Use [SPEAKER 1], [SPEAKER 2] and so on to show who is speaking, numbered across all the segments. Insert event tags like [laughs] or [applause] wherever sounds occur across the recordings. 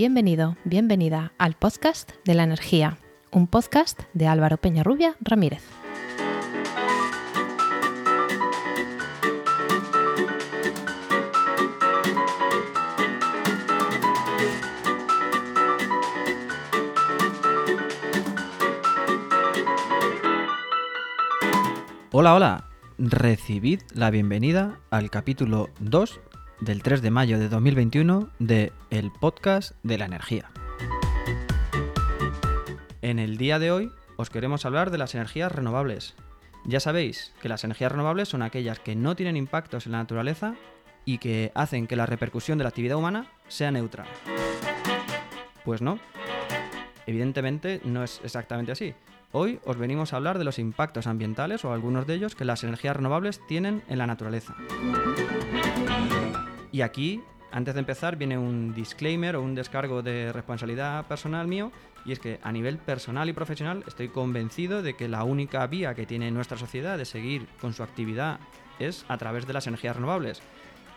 [SPEAKER 1] Bienvenido, bienvenida al podcast de la energía, un podcast de Álvaro Peñarrubia Ramírez.
[SPEAKER 2] Hola, hola. Recibid la bienvenida al capítulo 2 del 3 de mayo de 2021 de El Podcast de la Energía. En el día de hoy os queremos hablar de las energías renovables. Ya sabéis que las energías renovables son aquellas que no tienen impactos en la naturaleza y que hacen que la repercusión de la actividad humana sea neutra. Pues no. Evidentemente no es exactamente así. Hoy os venimos a hablar de los impactos ambientales o algunos de ellos que las energías renovables tienen en la naturaleza. Y aquí, antes de empezar, viene un disclaimer o un descargo de responsabilidad personal mío, y es que a nivel personal y profesional estoy convencido de que la única vía que tiene nuestra sociedad de seguir con su actividad es a través de las energías renovables.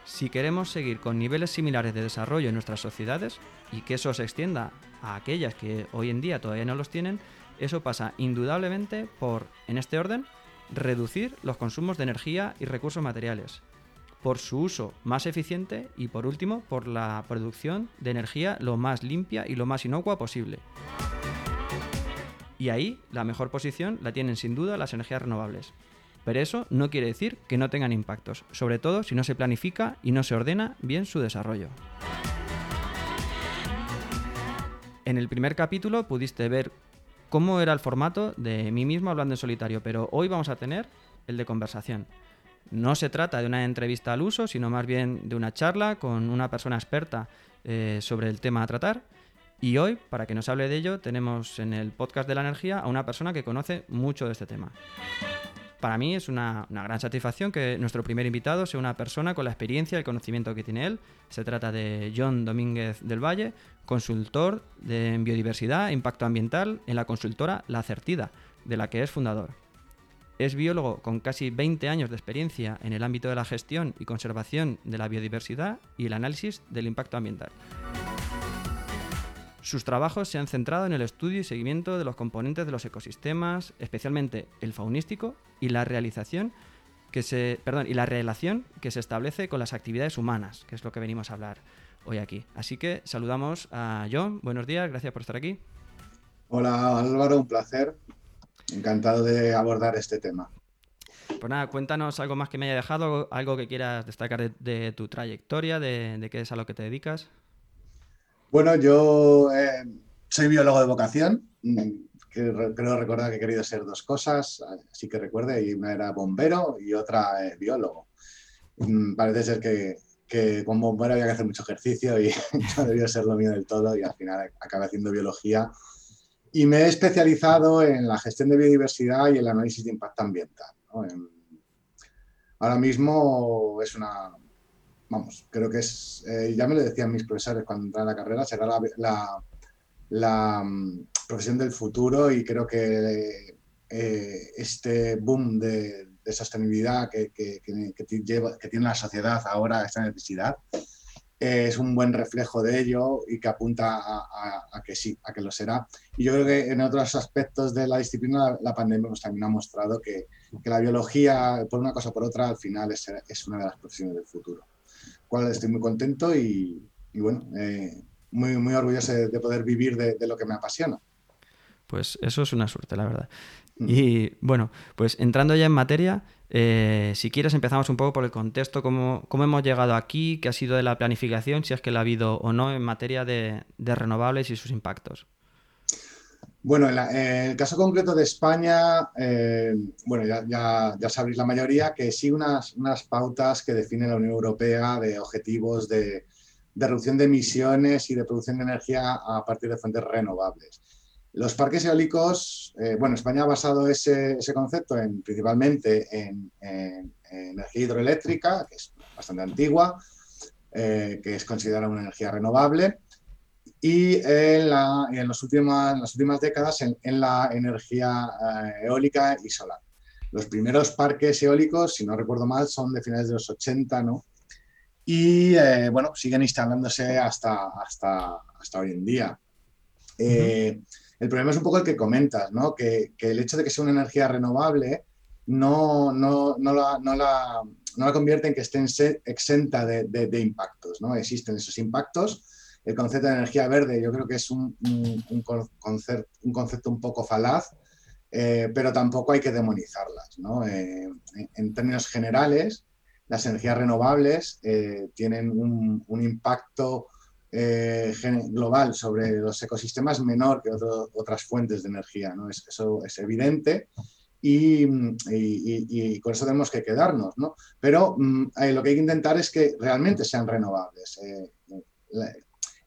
[SPEAKER 2] Si queremos seguir con niveles similares de desarrollo en nuestras sociedades y que eso se extienda a aquellas que hoy en día todavía no los tienen, eso pasa indudablemente por, en este orden, reducir los consumos de energía y recursos materiales, por su uso más eficiente y por último por la producción de energía lo más limpia y lo más inocua posible. Y ahí la mejor posición la tienen sin duda las energías renovables. Pero eso no quiere decir que no tengan impactos, sobre todo si no se planifica y no se ordena bien su desarrollo. En el primer capítulo pudiste ver cómo era el formato de mí mismo hablando en solitario, pero hoy vamos a tener el de conversación. No se trata de una entrevista al uso, sino más bien de una charla con una persona experta eh, sobre el tema a tratar. Y hoy, para que nos hable de ello, tenemos en el podcast de la energía a una persona que conoce mucho de este tema. Para mí es una, gran satisfacción que nuestro primer invitado sea una persona con la experiencia y el conocimiento que tiene él. Se trata de John Domínguez del Valle, consultor de biodiversidad e impacto ambiental en la consultora La Certida, de la que es fundador. Es biólogo con casi 20 años de experiencia en el ámbito de la gestión y conservación de la biodiversidad y el análisis del impacto ambiental. Sus trabajos se han centrado en el estudio y seguimiento de los componentes de los ecosistemas, especialmente el faunístico, y la realización que se, perdón, y la relación que se establece con las actividades humanas, que es lo que venimos a hablar hoy aquí. Así que saludamos a John. Buenos días, gracias por estar aquí.
[SPEAKER 3] Hola Álvaro, un placer. Encantado de abordar este tema.
[SPEAKER 2] Pues nada, cuéntanos algo más que me haya dejado, algo que quieras destacar de, tu trayectoria, de, de, qué es a lo que te dedicas.
[SPEAKER 3] Bueno, yo eh, soy biólogo de vocación. Mm, creo recordar que he querido ser dos cosas, así que recuerde, y una era bombero y otra eh, biólogo. Mm, parece ser que, que con bombero había que hacer mucho ejercicio y [laughs] no debió ser lo mío del todo y al final acabé haciendo biología y me he especializado en la gestión de biodiversidad y el análisis de impacto ambiental. ahora mismo es una, vamos, creo que es, eh, ya me lo decían mis profesores cuando entré a la carrera, será la, la, mm, profesión del futuro y creo que eh, este boom de, sostenibilidad que, que, que, tiene la sociedad ahora, esta necesidad, es un buen reflejo de ello y que apunta a, que sí, a que lo será. Y yo creo que en otros aspectos de la disciplina la, pandemia nos también ha mostrado que, que, la biología, por una cosa o por otra, al final es, es, una de las profesiones del futuro. Cual estoy muy contento y, y bueno, eh, muy, muy orgulloso de, poder vivir de, de, lo que me apasiona.
[SPEAKER 2] Pues eso es una suerte, la verdad. Mm. Y bueno, pues entrando ya en materia, eh, si quieres empezamos un poco por el contexto, cómo, hemos llegado aquí, qué ha sido de la planificación, si es que la ha habido o no en materia de, renovables y sus impactos.
[SPEAKER 3] Bueno, en, el caso concreto de España, eh, bueno, ya, sabréis la mayoría que sí unas, pautas que define la Unión Europea de objetivos de reducción de emisiones y de producción de energía a partir de fuentes renovables. Los parques eólicos, eh, bueno, España ha basado ese, ese concepto en, principalmente en, energía hidroeléctrica, que es bastante antigua, eh, que es considerada una energía renovable, y en, la, en, los últimos, en las últimas décadas en, la energía eh, eólica y solar. Los primeros parques eólicos, si no recuerdo mal, son de finales de los 80, ¿no? y bueno, siguen instalándose hasta, hasta, hasta hoy en día. El problema es un poco el que comentas, ¿no? que, el hecho de que sea una energía renovable no, la, convierte en que esté exenta de, impactos. ¿no? Existen esos impactos. El concepto de energía verde yo creo que es un, concepto, un poco falaz, eh, pero tampoco hay que demonizarlas. ¿no? Eh, en términos generales, las energías renovables eh, tienen un impacto eh, global sobre los ecosistemas menor que otras fuentes de energía. ¿no? Es, eso es evidente y, con eso tenemos que quedarnos. ¿no? Pero eh, lo que hay que intentar es que realmente sean renovables. Eh,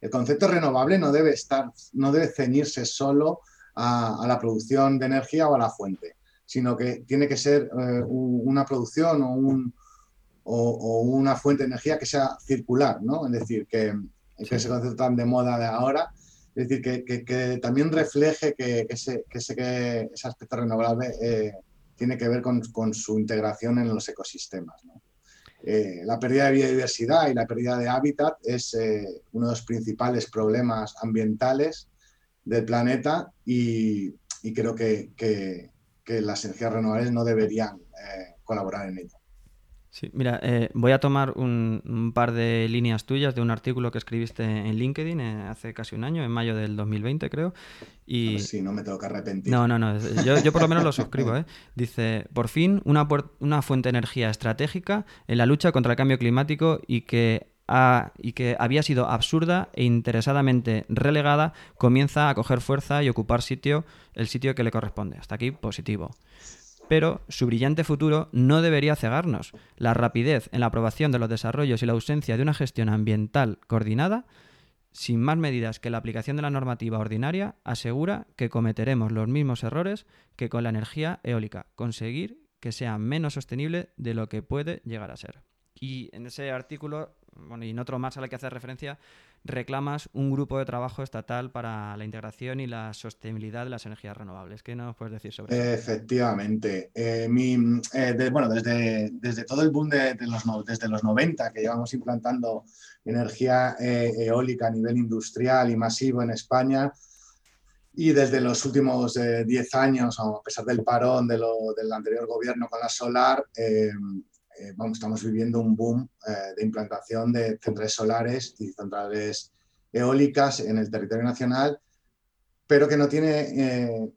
[SPEAKER 3] el concepto renovable no debe, estar, no debe ceñirse solo a, la producción de energía o a la fuente, sino que tiene que ser una producción o, un, o, una fuente de energía que sea circular, ¿no? Es decir, que, que ese concepto tan de moda de ahora, es decir, que, también refleje que, ese, ese, aspecto renovable eh, tiene que ver con, su integración en los ecosistemas. Eh, la pérdida de biodiversidad y la pérdida de hábitat es eh, uno de los principales problemas ambientales del planeta y, creo que, las energías renovables no deberían colaborar en ello.
[SPEAKER 2] Sí, mira, eh, voy a tomar un, par de líneas tuyas de un artículo que escribiste en LinkedIn eh, hace casi un año, en mayo del 2020 creo.
[SPEAKER 3] Y... Sí, no me tengo que arrepentir.
[SPEAKER 2] No, no, no, yo, por lo menos lo [laughs] suscribo. ¿eh? Dice, por fin, una, una fuente de energía estratégica en la lucha contra el cambio climático y que y que había sido absurda e interesadamente relegada, comienza a coger fuerza y ocupar sitio, el sitio que le corresponde. Hasta aquí, positivo pero su brillante futuro no debería cegarnos. La rapidez en la aprobación de los desarrollos y la ausencia de una gestión ambiental coordinada, sin más medidas que la aplicación de la normativa ordinaria, asegura que cometeremos los mismos errores que con la energía eólica, conseguir que sea menos sostenible de lo que puede llegar a ser. Y en ese artículo, bueno, y en otro más al que hace referencia, reclamas un grupo de trabajo estatal para la integración y la sostenibilidad de las energías renovables. ¿Qué nos puedes decir sobre
[SPEAKER 3] eso? Efectivamente. Eh, eh, bueno, desde, desde todo el boom de, los, desde los 90 que llevamos implantando energía eh, eólica a nivel industrial y masivo en España, y desde los últimos 10 años, a pesar del parón de lo, del anterior gobierno con la solar, eh, vamos, estamos viviendo un boom eh, de implantación de centrales solares y centrales eólicas en el territorio nacional, pero que no tiene eh,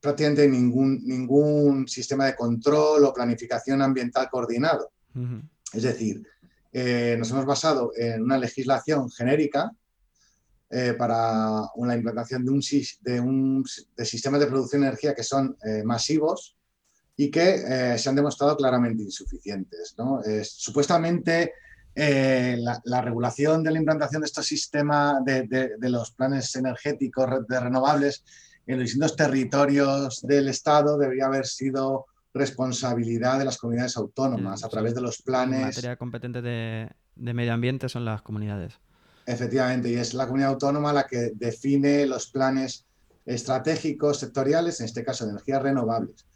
[SPEAKER 3] prácticamente ningún, ningún sistema de control o planificación ambiental coordinado. Es decir, nos hemos basado en una legislación genérica para la implantación de, un, de, un, de sistemas de producción de energía que son masivos, y que eh, se han demostrado claramente insuficientes. supuestamente eh, la, regulación de la implantación de estos sistemas de, los planes energéticos de renovables en los distintos territorios del Estado debería haber sido responsabilidad de las comunidades autónomas a través de los planes. La
[SPEAKER 2] materia competente de, de medio ambiente son las comunidades.
[SPEAKER 3] Efectivamente, y es la comunidad autónoma la que define los planes estratégicos sectoriales, en este caso de energías renovables.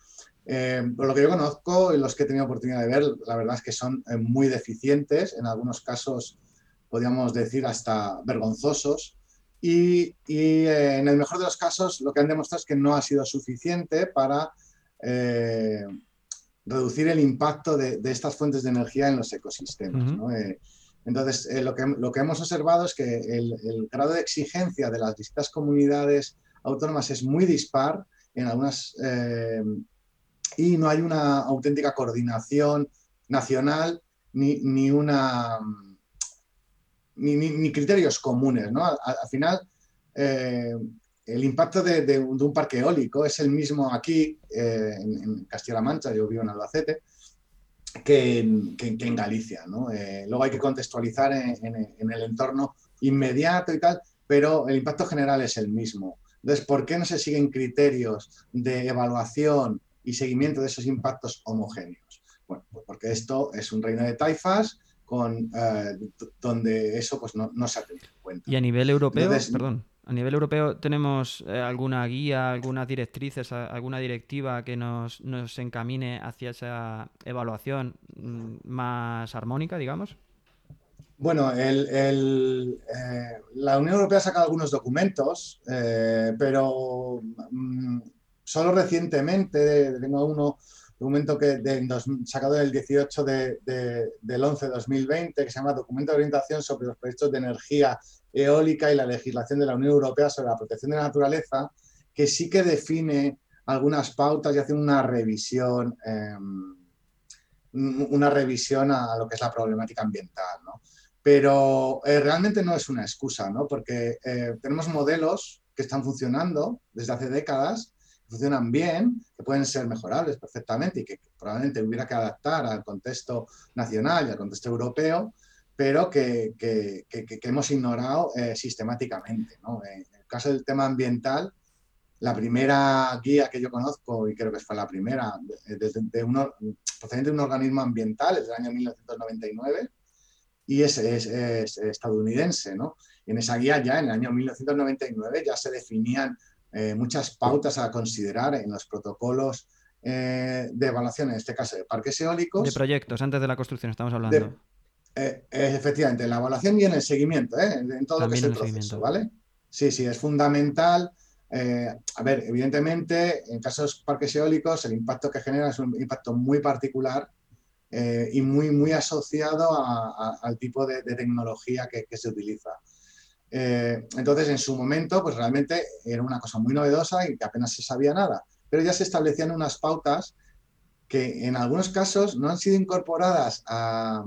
[SPEAKER 3] Eh, por lo que yo conozco y los que he tenido oportunidad de ver, la verdad es que son eh, muy deficientes, en algunos casos podríamos decir hasta vergonzosos, y, eh, en el mejor de los casos lo que han demostrado es que no ha sido suficiente para reducir el impacto de, estas fuentes de energía en los ecosistemas. entonces, lo, que, lo que hemos observado es que el, el grado de exigencia de las distintas comunidades autónomas es muy dispar. En algunas y no hay una auténtica coordinación nacional ni, una, ni, criterios comunes. ¿no? Al, final, eh, el impacto de, un parque eólico es el mismo aquí, eh, en, Castilla-La Mancha, yo vivo en Albacete, que en, Galicia. ¿no? Eh, luego hay que contextualizar en, en, el entorno inmediato y tal, pero el impacto general es el mismo. Entonces, ¿por qué no se siguen criterios de evaluación y seguimiento de esos impactos homogéneos. Bueno, pues porque esto es un reino de taifas con, eh, donde eso pues, no, se ha tenido en cuenta.
[SPEAKER 2] Y a nivel europeo, perdón, a nivel europeo tenemos eh, alguna guía, algunas directrices, alguna directiva que nos, nos encamine hacia esa evaluación mm, más armónica, digamos.
[SPEAKER 3] Bueno, eh, la Unión Europea ha sacado algunos documentos, eh, pero mm, solo recientemente, tengo uno, documento que de, sacado el 18 de, del 11 de 2020, que se llama Documento de Orientación sobre los proyectos de energía eólica y la legislación de la Unión Europea sobre la protección de la naturaleza, que sí que define algunas pautas y hace una revisión, em, una revisión a lo que es la problemática ambiental. ¿no? Pero eh, realmente no es una excusa, ¿no? porque eh, tenemos modelos que están funcionando desde hace décadas, funcionan bien, que pueden ser mejorables perfectamente y que probablemente hubiera que adaptar al contexto nacional y al contexto europeo, pero que, que, que, hemos ignorado eh, sistemáticamente. ¿no? En el caso del tema ambiental, la primera guía que yo conozco, y creo que fue la primera, de, de, procedente de un organismo ambiental, es del año 1999, y es, es, estadounidense. ¿no? en esa guía ya, en el año 1999, ya se definían eh, muchas pautas a considerar en los protocolos eh, de evaluación, en este caso de parques eólicos.
[SPEAKER 2] De proyectos, antes de la construcción estamos hablando.
[SPEAKER 3] Eh, efectivamente, en la evaluación y en el seguimiento, en todo lo que es el, proceso, ¿vale? Sí, sí, es fundamental. a ver, evidentemente, en casos parques eólicos, el impacto que genera es un impacto muy particular y muy, muy asociado al tipo de, tecnología que, se utiliza. Eh, entonces, en su momento, pues realmente era una cosa muy novedosa y que apenas se sabía nada, pero ya se establecían unas pautas que en algunos casos no han sido incorporadas a,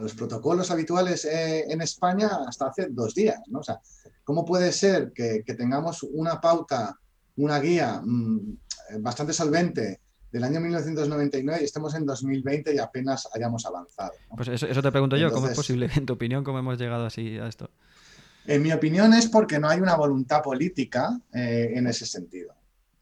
[SPEAKER 3] los protocolos habituales eh, en España hasta hace dos días. ¿no? O sea, ¿cómo puede ser que, tengamos una pauta, una guía mm, bastante solvente del año 1999 y estemos en 2020 y apenas hayamos avanzado.
[SPEAKER 2] Pues eso, te pregunto yo, ¿cómo es posible? En tu opinión, ¿cómo hemos llegado así a esto?
[SPEAKER 3] En mi opinión es porque no hay una voluntad política eh, en ese sentido.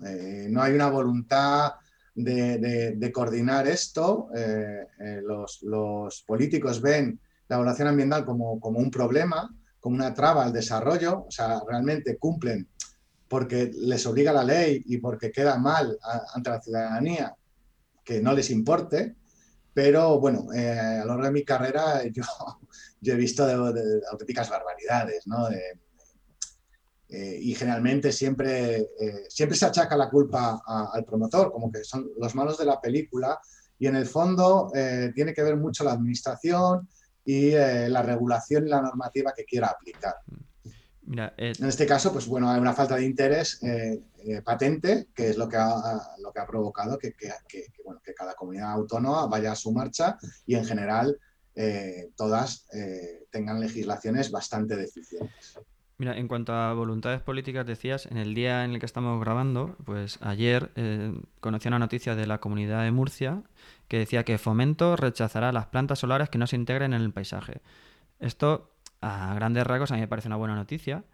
[SPEAKER 3] Eh, no hay una voluntad de, coordinar esto. Eh, los, políticos ven la evaluación ambiental como, un problema, como una traba al desarrollo, o sea, realmente cumplen porque les obliga la ley y porque queda mal ante la ciudadanía que no les importe. Pero bueno, a lo largo de mi carrera [laughs] yo, yo he visto de, auténticas barbaridades, ¿no? Eh, y generalmente siempre, eh, siempre se achaca la culpa al promotor, como que son los malos de la película, y en el fondo tiene que ver mucho la administración y la regulación y la normativa que quiera aplicar. Eh, en este caso, pues bueno, hay una falta de interés eh, eh, patente, que es lo que ha, lo que ha provocado que, cada comunidad autónoma vaya a su marcha y en general todas tengan legislaciones bastante deficientes.
[SPEAKER 2] Mira, en cuanto a voluntades políticas, decías, en el día en el que estamos grabando, pues ayer conocí una noticia de la comunidad de Murcia que decía que Fomento rechazará las plantas solares que no se integren en el paisaje. Esto a grandes rasgos a mí me parece una buena noticia.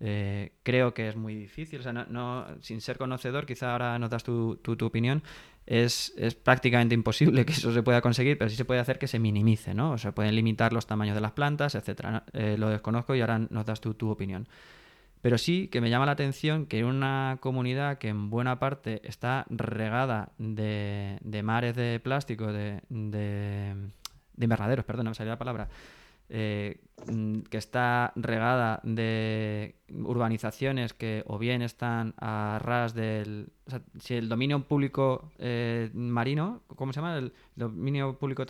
[SPEAKER 2] Eh, creo que es muy difícil, o sea, no, sin ser conocedor, quizá ahora nos das tu, tu, opinión, es, es, prácticamente imposible que eso se pueda conseguir, pero sí se puede hacer que se minimice, ¿no? O se pueden limitar los tamaños de las plantas, etcétera. Eh, lo desconozco y ahora nos das tu, tu opinión. Pero sí que me llama la atención que una comunidad que en buena parte está regada de, de mares de plástico, de, de, de invernaderos, perdón, no me salía la palabra, eh, mm, que está regada de urbanizaciones que o bien están a ras del... si el dominio público eh, marino, ¿cómo se llama? El dominio público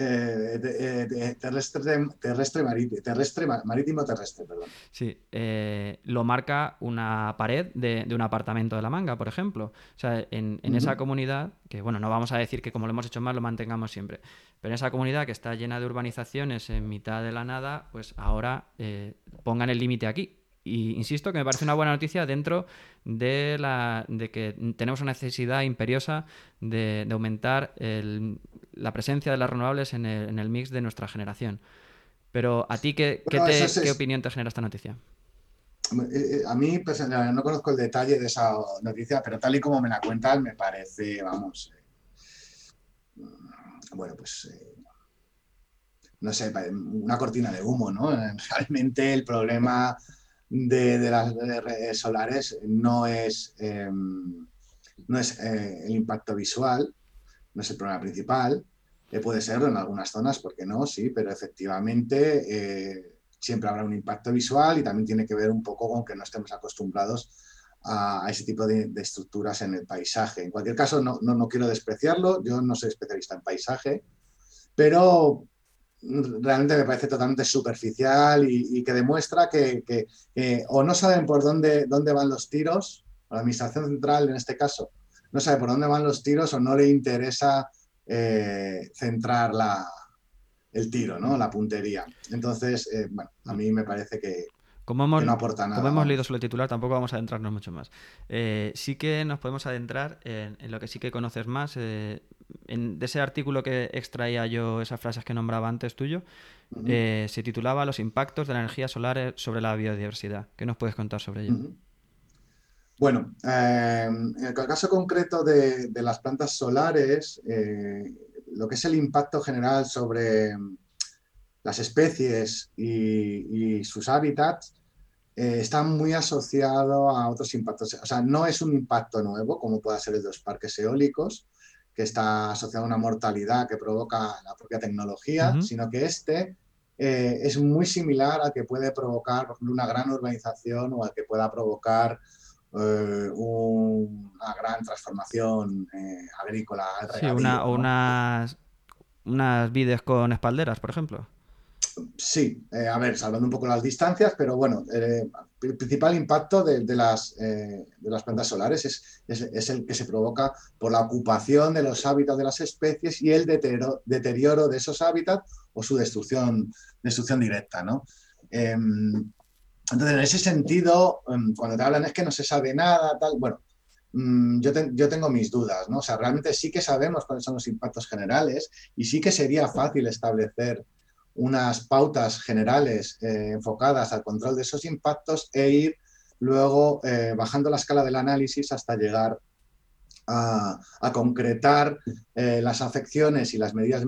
[SPEAKER 3] eh, eh, terrestre, terrestre, marítimo, terrestre, marítimo terrestre, perdón.
[SPEAKER 2] Sí, eh, lo marca una pared de, un apartamento de la manga, por ejemplo. O sea, en, esa comunidad, que bueno, no vamos a decir que como lo hemos hecho mal lo mantengamos siempre, pero en esa comunidad que está llena de urbanizaciones en mitad de la nada, pues ahora pongan el límite aquí. Y insisto que me parece una buena noticia dentro de, la, de que tenemos una necesidad imperiosa de, de aumentar el, la presencia de las renovables en el, mix de nuestra generación. Pero a ti, ¿qué, ¿qué, opinión te genera esta noticia?
[SPEAKER 3] Eh, eh, a mí pues, no conozco el detalle de esa noticia, pero tal y como me la cuentan me parece, vamos, eh, bueno, pues, no sé, una cortina de humo, ¿no? [laughs] Realmente el problema de, las redes solares no es, no es el impacto visual, no es el problema principal. Eh, puede serlo en algunas zonas, ¿por qué no? Sí, pero efectivamente eh, siempre habrá un impacto visual y también tiene que ver un poco con que no estemos acostumbrados a, ese tipo de, estructuras en el paisaje. En cualquier caso, no, no, quiero despreciarlo, yo no soy especialista en paisaje, pero realmente me parece totalmente superficial y, que demuestra que, o no saben por dónde, dónde van los tiros, la Administración Central en este caso, no sabe por dónde van los tiros o no le interesa eh, centrar la, el tiro, ¿no? la puntería. Entonces, eh, bueno, a mí me parece que,
[SPEAKER 2] como hemos, no aporta nada. Como hemos leído solo el titular, tampoco vamos a adentrarnos mucho más. Eh, sí que nos podemos adentrar en, lo que sí que conoces más. Eh, en, de ese artículo que extraía yo, esas frases que nombraba antes tuyo, eh, se titulaba Los impactos de la energía solar sobre la biodiversidad. ¿Qué nos puedes contar sobre ello?
[SPEAKER 3] Bueno, en el caso concreto de, las plantas solares, lo que es el impacto general sobre las especies y sus hábitats eh, está muy asociado a otros impactos. O sea, no es un impacto nuevo, como puede ser el de los parques eólicos, que está asociado a una mortalidad que provoca la propia tecnología, sino que este eh, es muy similar al que puede provocar, por ejemplo, una gran urbanización o al que pueda provocar eh, una gran transformación agrícola.
[SPEAKER 2] Sí, una, o unas, unas vides con espalderas, por ejemplo.
[SPEAKER 3] Sí, eh, a ver, salvando un poco las distancias, pero bueno, eh, el principal impacto de, las, eh, de las, plantas solares es, el que se provoca por la ocupación de los hábitats de las especies y el deterioro, de esos hábitats o su destrucción, destrucción directa, ¿no? Em, entonces, en ese sentido, em, cuando te hablan es que no se sabe nada, tal, bueno, mm, yo, yo, tengo mis dudas, ¿no? O sea, realmente sí que sabemos cuáles son los impactos generales y sí que sería fácil establecer unas pautas generales eh, enfocadas al control de esos impactos e ir luego eh, bajando la escala del análisis hasta llegar a, concretar eh, las afecciones y las medidas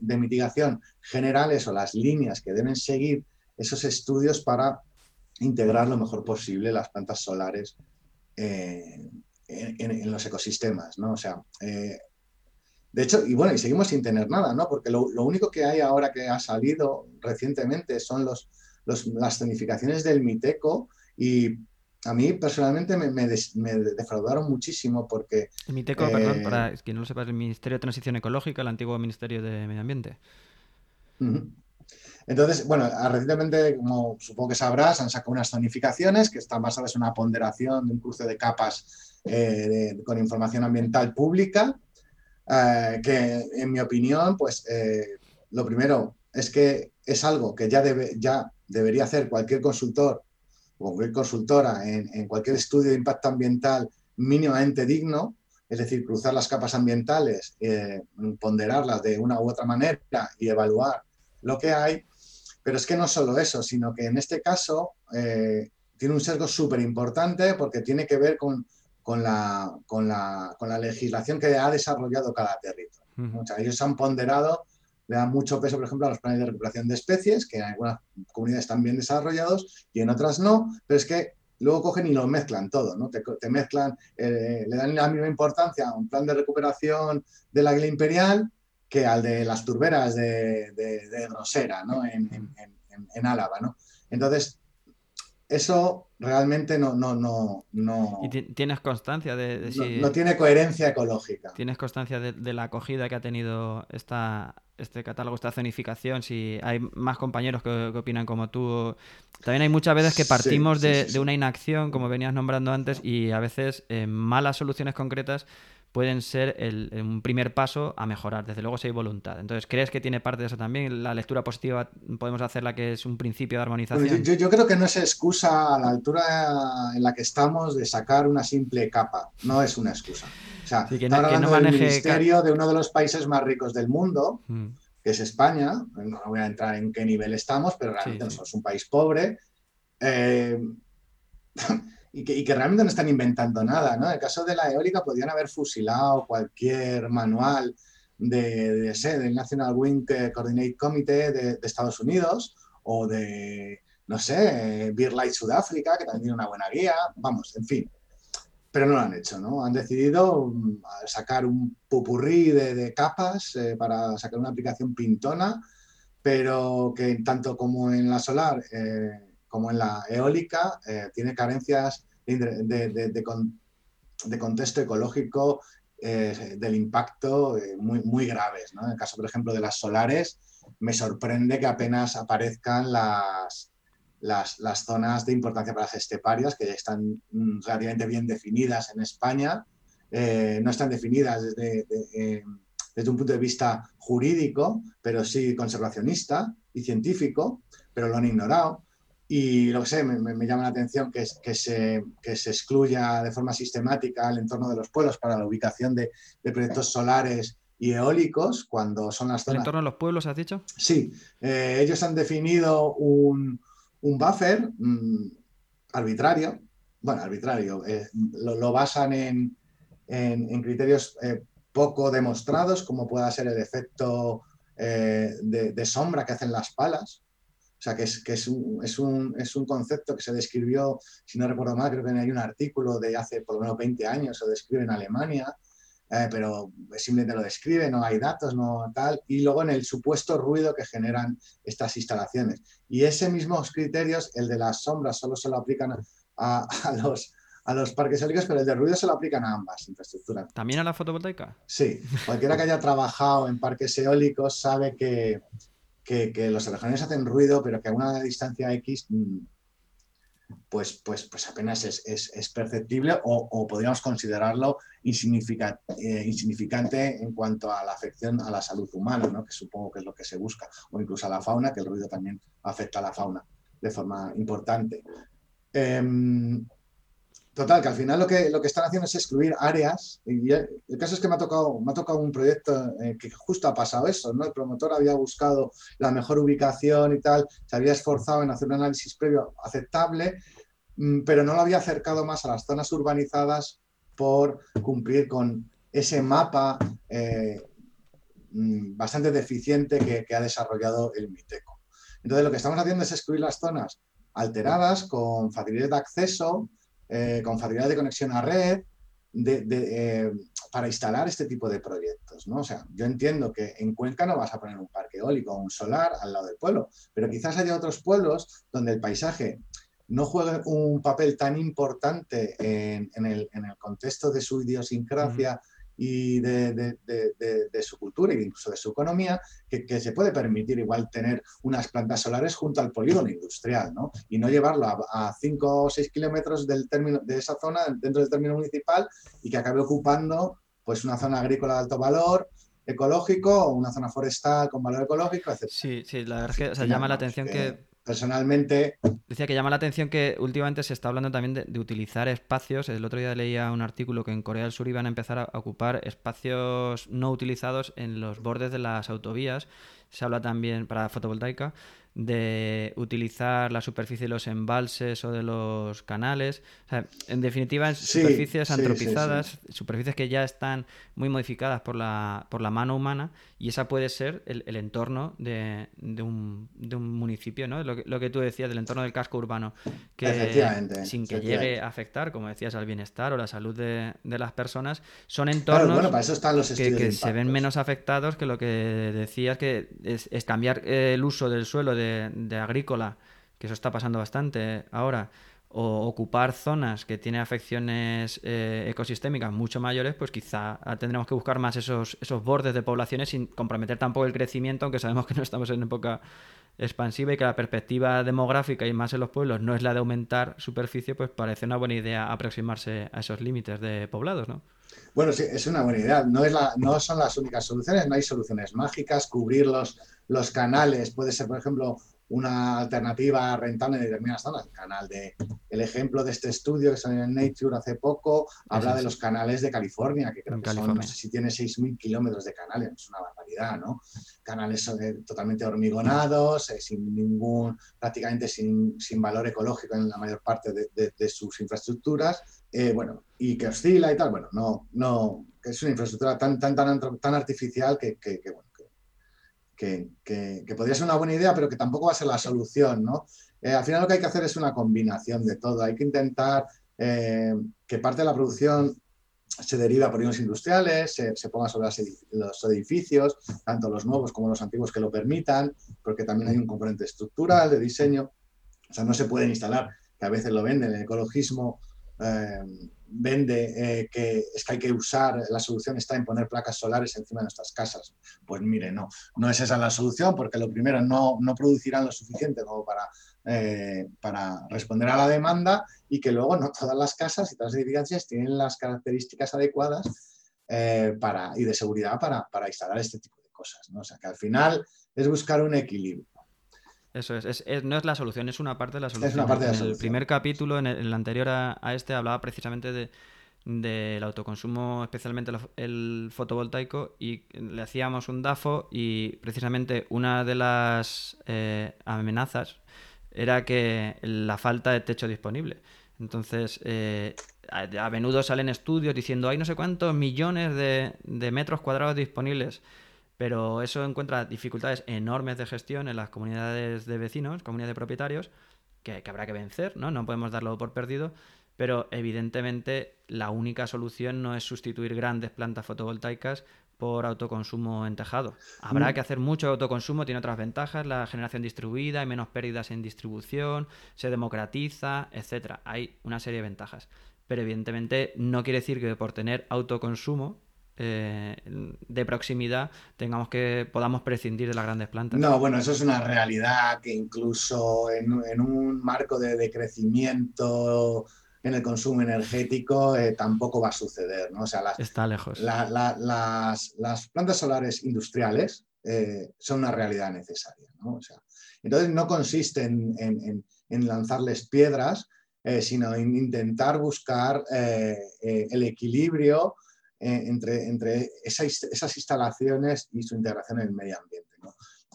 [SPEAKER 3] de mitigación generales o las líneas que deben seguir esos estudios para integrar lo mejor posible las plantas solares en, los ecosistemas. ¿no? O sea, de hecho, y bueno, y seguimos sin tener nada, ¿no? Porque lo, único que hay ahora que ha salido recientemente son los, las zonificaciones del Miteco y a mí personalmente me, defraudaron muchísimo porque...
[SPEAKER 2] El Miteco, perdón, eh, para quien no lo sepa, el Ministerio de Transición Ecológica, el antiguo Ministerio de Medio Ambiente.
[SPEAKER 3] Entonces, bueno, recientemente, como supongo que sabrás, han sacado unas zonificaciones que están basadas en una ponderación de un cruce de capas eh, con información ambiental pública eh, que en mi opinión, pues eh, lo primero es que es algo que ya, debe, ya debería hacer cualquier consultor o cualquier consultora en, cualquier estudio de impacto ambiental mínimamente digno, es decir, cruzar las capas ambientales, eh, ponderarlas de una u otra manera y evaluar lo que hay. Pero es que no solo eso, sino que en este caso tiene un sesgo súper importante porque tiene que ver con con la, con la, con la legislación que ha desarrollado cada territorio. ellos han ponderado, le dan mucho peso, por ejemplo, a los planes de recuperación de especies, que en algunas comunidades están bien desarrollados y en otras no, pero es que luego cogen y lo mezclan todo, ¿no? Te, mezclan, eh, le dan la misma importancia a un plan de recuperación del águila imperial que al de las turberas de, de, Rosera, ¿no? En, en, en, Álava, ¿no? Entonces, eso realmente no, no, no, no.
[SPEAKER 2] ¿Y tienes constancia de,
[SPEAKER 3] si... no, tiene coherencia ecológica.
[SPEAKER 2] ¿Tienes constancia de, la acogida que ha tenido esta, este catálogo, esta zonificación? Si hay más compañeros que, opinan como tú. También hay muchas veces que partimos de, una inacción, como venías nombrando antes, y a veces eh, malas soluciones concretas pueden ser el, un primer paso a mejorar. Desde luego si hay voluntad. Entonces, ¿crees que tiene parte de eso también? ¿La lectura positiva podemos hacerla que es un principio de armonización?
[SPEAKER 3] yo, creo que no es excusa a la altura en la que estamos de sacar una simple capa. No es una excusa. O sea, que no, hablando del ministerio de uno de los países más ricos del mundo, mm. que es España. No voy a entrar en qué nivel estamos, pero realmente no somos un país pobre. Eh, [laughs] y que, realmente no están inventando nada. ¿no? En el caso de la eólica podrían haber fusilado cualquier manual de, de del National Wind Coordinate Committee de, Estados Unidos o de, no sé, Beer Light Sudáfrica, que también tiene una buena guía. Vamos, en fin. pero no lo han hecho, ¿no? Han decidido mm, sacar un pupurrí de, capas eh, para sacar una aplicación pintona, pero que tanto como en la solar eh, como en la eólica eh, tiene carencias de, contexto ecológico del impacto muy, muy graves. ¿no? En el caso, por ejemplo, de las solares, me sorprende que apenas aparezcan las, las, zonas de importancia para las esteparias, que ya están mm, relativamente bien definidas en España, eh, no están definidas desde, eh, desde un punto de vista jurídico, pero sí conservacionista y científico, pero lo han ignorado. Y lo que sé, me, llama la atención que, que, se, que se excluya de forma sistemática el entorno de los pueblos para la ubicación de, proyectos solares y eólicos, cuando son las zonas...
[SPEAKER 2] ¿El entorno de los pueblos, has dicho?
[SPEAKER 3] Sí, eh, ellos han definido un, un buffer mm, arbitrario, bueno, arbitrario, eh, lo, basan en, criterios eh, poco demostrados, como pueda ser el efecto de, sombra que hacen las palas. O sea, que, es, que es, un, es, un, es, un, concepto que se describió, si no recuerdo mal, creo que hay un artículo de hace por lo menos 20 años, se describe en Alemania, eh, pero simplemente lo describe, no hay datos, no tal, y luego en el supuesto ruido que generan estas instalaciones. Y ese mismos criterios, el de las sombras, solo se lo aplican a, los, a los parques eólicos, pero el de ruido se lo aplican a ambas infraestructuras.
[SPEAKER 2] ¿También a la fotovoltaica?
[SPEAKER 3] Sí, cualquiera que haya trabajado en parques eólicos sabe que, que, los aerogeneros hacen ruido, pero que a una distancia X mm, pues, pues, pues apenas es, perceptible o, podríamos considerarlo eh, insignificante en cuanto a la afección a la salud humana, que supongo que es lo que se busca, o incluso a la fauna, que el ruido también afecta a la fauna de forma importante. Em, Total, que al final lo que, lo que están haciendo es excluir áreas. Y el, caso es que me ha tocado, me ha tocado un proyecto eh, que justo ha pasado eso, ¿no? El promotor había buscado la mejor ubicación y tal, se había esforzado en hacer un análisis previo aceptable, mm, pero no lo había acercado más a las zonas urbanizadas por cumplir con ese mapa eh, mm, bastante deficiente que, que ha desarrollado el MITECO. Entonces, lo que estamos haciendo es excluir las zonas alteradas con facilidad de acceso, eh, con facilidad de conexión a red, eh, para instalar este tipo de proyectos. ¿no? O sea, yo entiendo que en Cuenca no vas a poner un parque eólico o un solar al lado del pueblo, pero quizás haya otros pueblos donde el paisaje no juegue un papel tan importante en, el, contexto de su idiosincrasia y de, su cultura e incluso de su economía, que, se puede permitir igual tener unas plantas solares junto al polígono industrial, ¿no? Y no llevarlo a 5 o 6 kilómetros del término, de esa zona dentro del término municipal y que acabe ocupando pues una zona agrícola de alto valor, ecológico o una zona forestal con valor ecológico, etc.
[SPEAKER 2] Sí, sí, la verdad es que llama la atención que
[SPEAKER 3] personalmente...
[SPEAKER 2] Decía que llama la atención que últimamente se está hablando también de, utilizar espacios. El otro día leía un artículo que en Corea del Sur iban a empezar a ocupar espacios no utilizados en los bordes de las autovías. Se habla también para fotovoltaica de utilizar la superficie de los embalses o de los canales. en definitiva, superficies antropizadas, superficies que ya están muy modificadas por la, por la mano humana y esa puede ser el, entorno de, un, de, un, municipio, ¿no? Lo que, lo que tú decías del entorno del casco urbano, que sin que llegue a afectar, como decías, al bienestar o la salud de, las personas, son entornos que, se ven menos afectados que lo que decías, que es, es cambiar el uso del suelo de, agrícola, que eso está pasando bastante ahora, o ocupar zonas que tienen afecciones eh, ecosistémicas mucho mayores, pues quizá tendremos que buscar más esos, esos bordes de poblaciones sin comprometer tampoco el crecimiento, aunque sabemos que no estamos en época expansiva y que la perspectiva demográfica y más en los pueblos no es la de aumentar superficie, pues parece una buena idea aproximarse a esos límites de poblados, ¿no?
[SPEAKER 3] Bueno, sí, es una buena idea. No, es la, no son las únicas soluciones, no hay soluciones mágicas. Cubrir los, los canales puede ser, por ejemplo, una alternativa rentable en determinadas zonas. El canal de, el ejemplo de este estudio que salió en Nature hace poco habla de los canales de California, que creo que son, no sé si tiene 6.000 kilómetros de canales, es una barbaridad, ¿no? Canales eh, totalmente hormigonados, eh, sin ningún, prácticamente sin, sin, valor ecológico en la mayor parte de, de, sus infraestructuras, eh, bueno, y que oscila y tal, bueno, no, no, es una infraestructura tan, tan, tan, tan artificial que, que, que bueno, que, podría ser una buena idea, pero que tampoco va a ser la solución, ¿no? Eh, al final lo que hay que hacer es una combinación de todo. Hay que intentar eh, que parte de la producción se deriva por iones industriales, se, ponga sobre los edificios, tanto los nuevos como los antiguos que lo permitan, porque también hay un componente estructural de diseño. O sea, no se pueden instalar, que a veces lo venden, el ecologismo eh, vende eh, que es que hay que usar, la solución está en poner placas solares encima de nuestras casas. Pues mire, no, no es esa la solución, porque lo primero no, no producirán lo suficiente como para, eh, para responder a la demanda y que luego no todas las casas y todas las edificaciones tienen las características adecuadas para, y de seguridad para, para, instalar este tipo de cosas. ¿no? O sea que al final es buscar un equilibrio.
[SPEAKER 2] Eso es, no es la solución, es una parte de la solución.
[SPEAKER 3] Es una parte de la
[SPEAKER 2] en el primer capítulo, en el, anterior a, este, hablaba precisamente de, del autoconsumo, especialmente el fotovoltaico, y le hacíamos un DAFO y precisamente una de las eh, amenazas era que la falta de techo disponible. Entonces, eh, a, menudo salen estudios diciendo hay no sé cuántos millones de, de metros cuadrados disponibles pero eso encuentra dificultades enormes de gestión en las comunidades de vecinos, comunidades de propietarios, que, habrá que vencer, ¿no? No podemos darlo por perdido, pero evidentemente la única solución no es sustituir grandes plantas fotovoltaicas por autoconsumo en tejado. Habrá mm. que hacer mucho autoconsumo, tiene otras ventajas, la generación distribuida, hay menos pérdidas en distribución, se democratiza, etcétera. Hay una serie de ventajas. Pero evidentemente no quiere decir que por tener autoconsumo eh, de proximidad tengamos que podamos prescindir de las grandes plantas.
[SPEAKER 3] No, bueno, eso es una realidad que incluso en, un marco de decrecimiento en el consumo energético eh, tampoco va a suceder, ¿no? O sea,
[SPEAKER 2] está lejos.
[SPEAKER 3] las, plantas solares industriales eh, son una realidad necesaria, ¿no? entonces no consiste en, lanzarles piedras, sino en intentar buscar el equilibrio eh, entre, entre esas, instalaciones y su integración en el medio ambiente.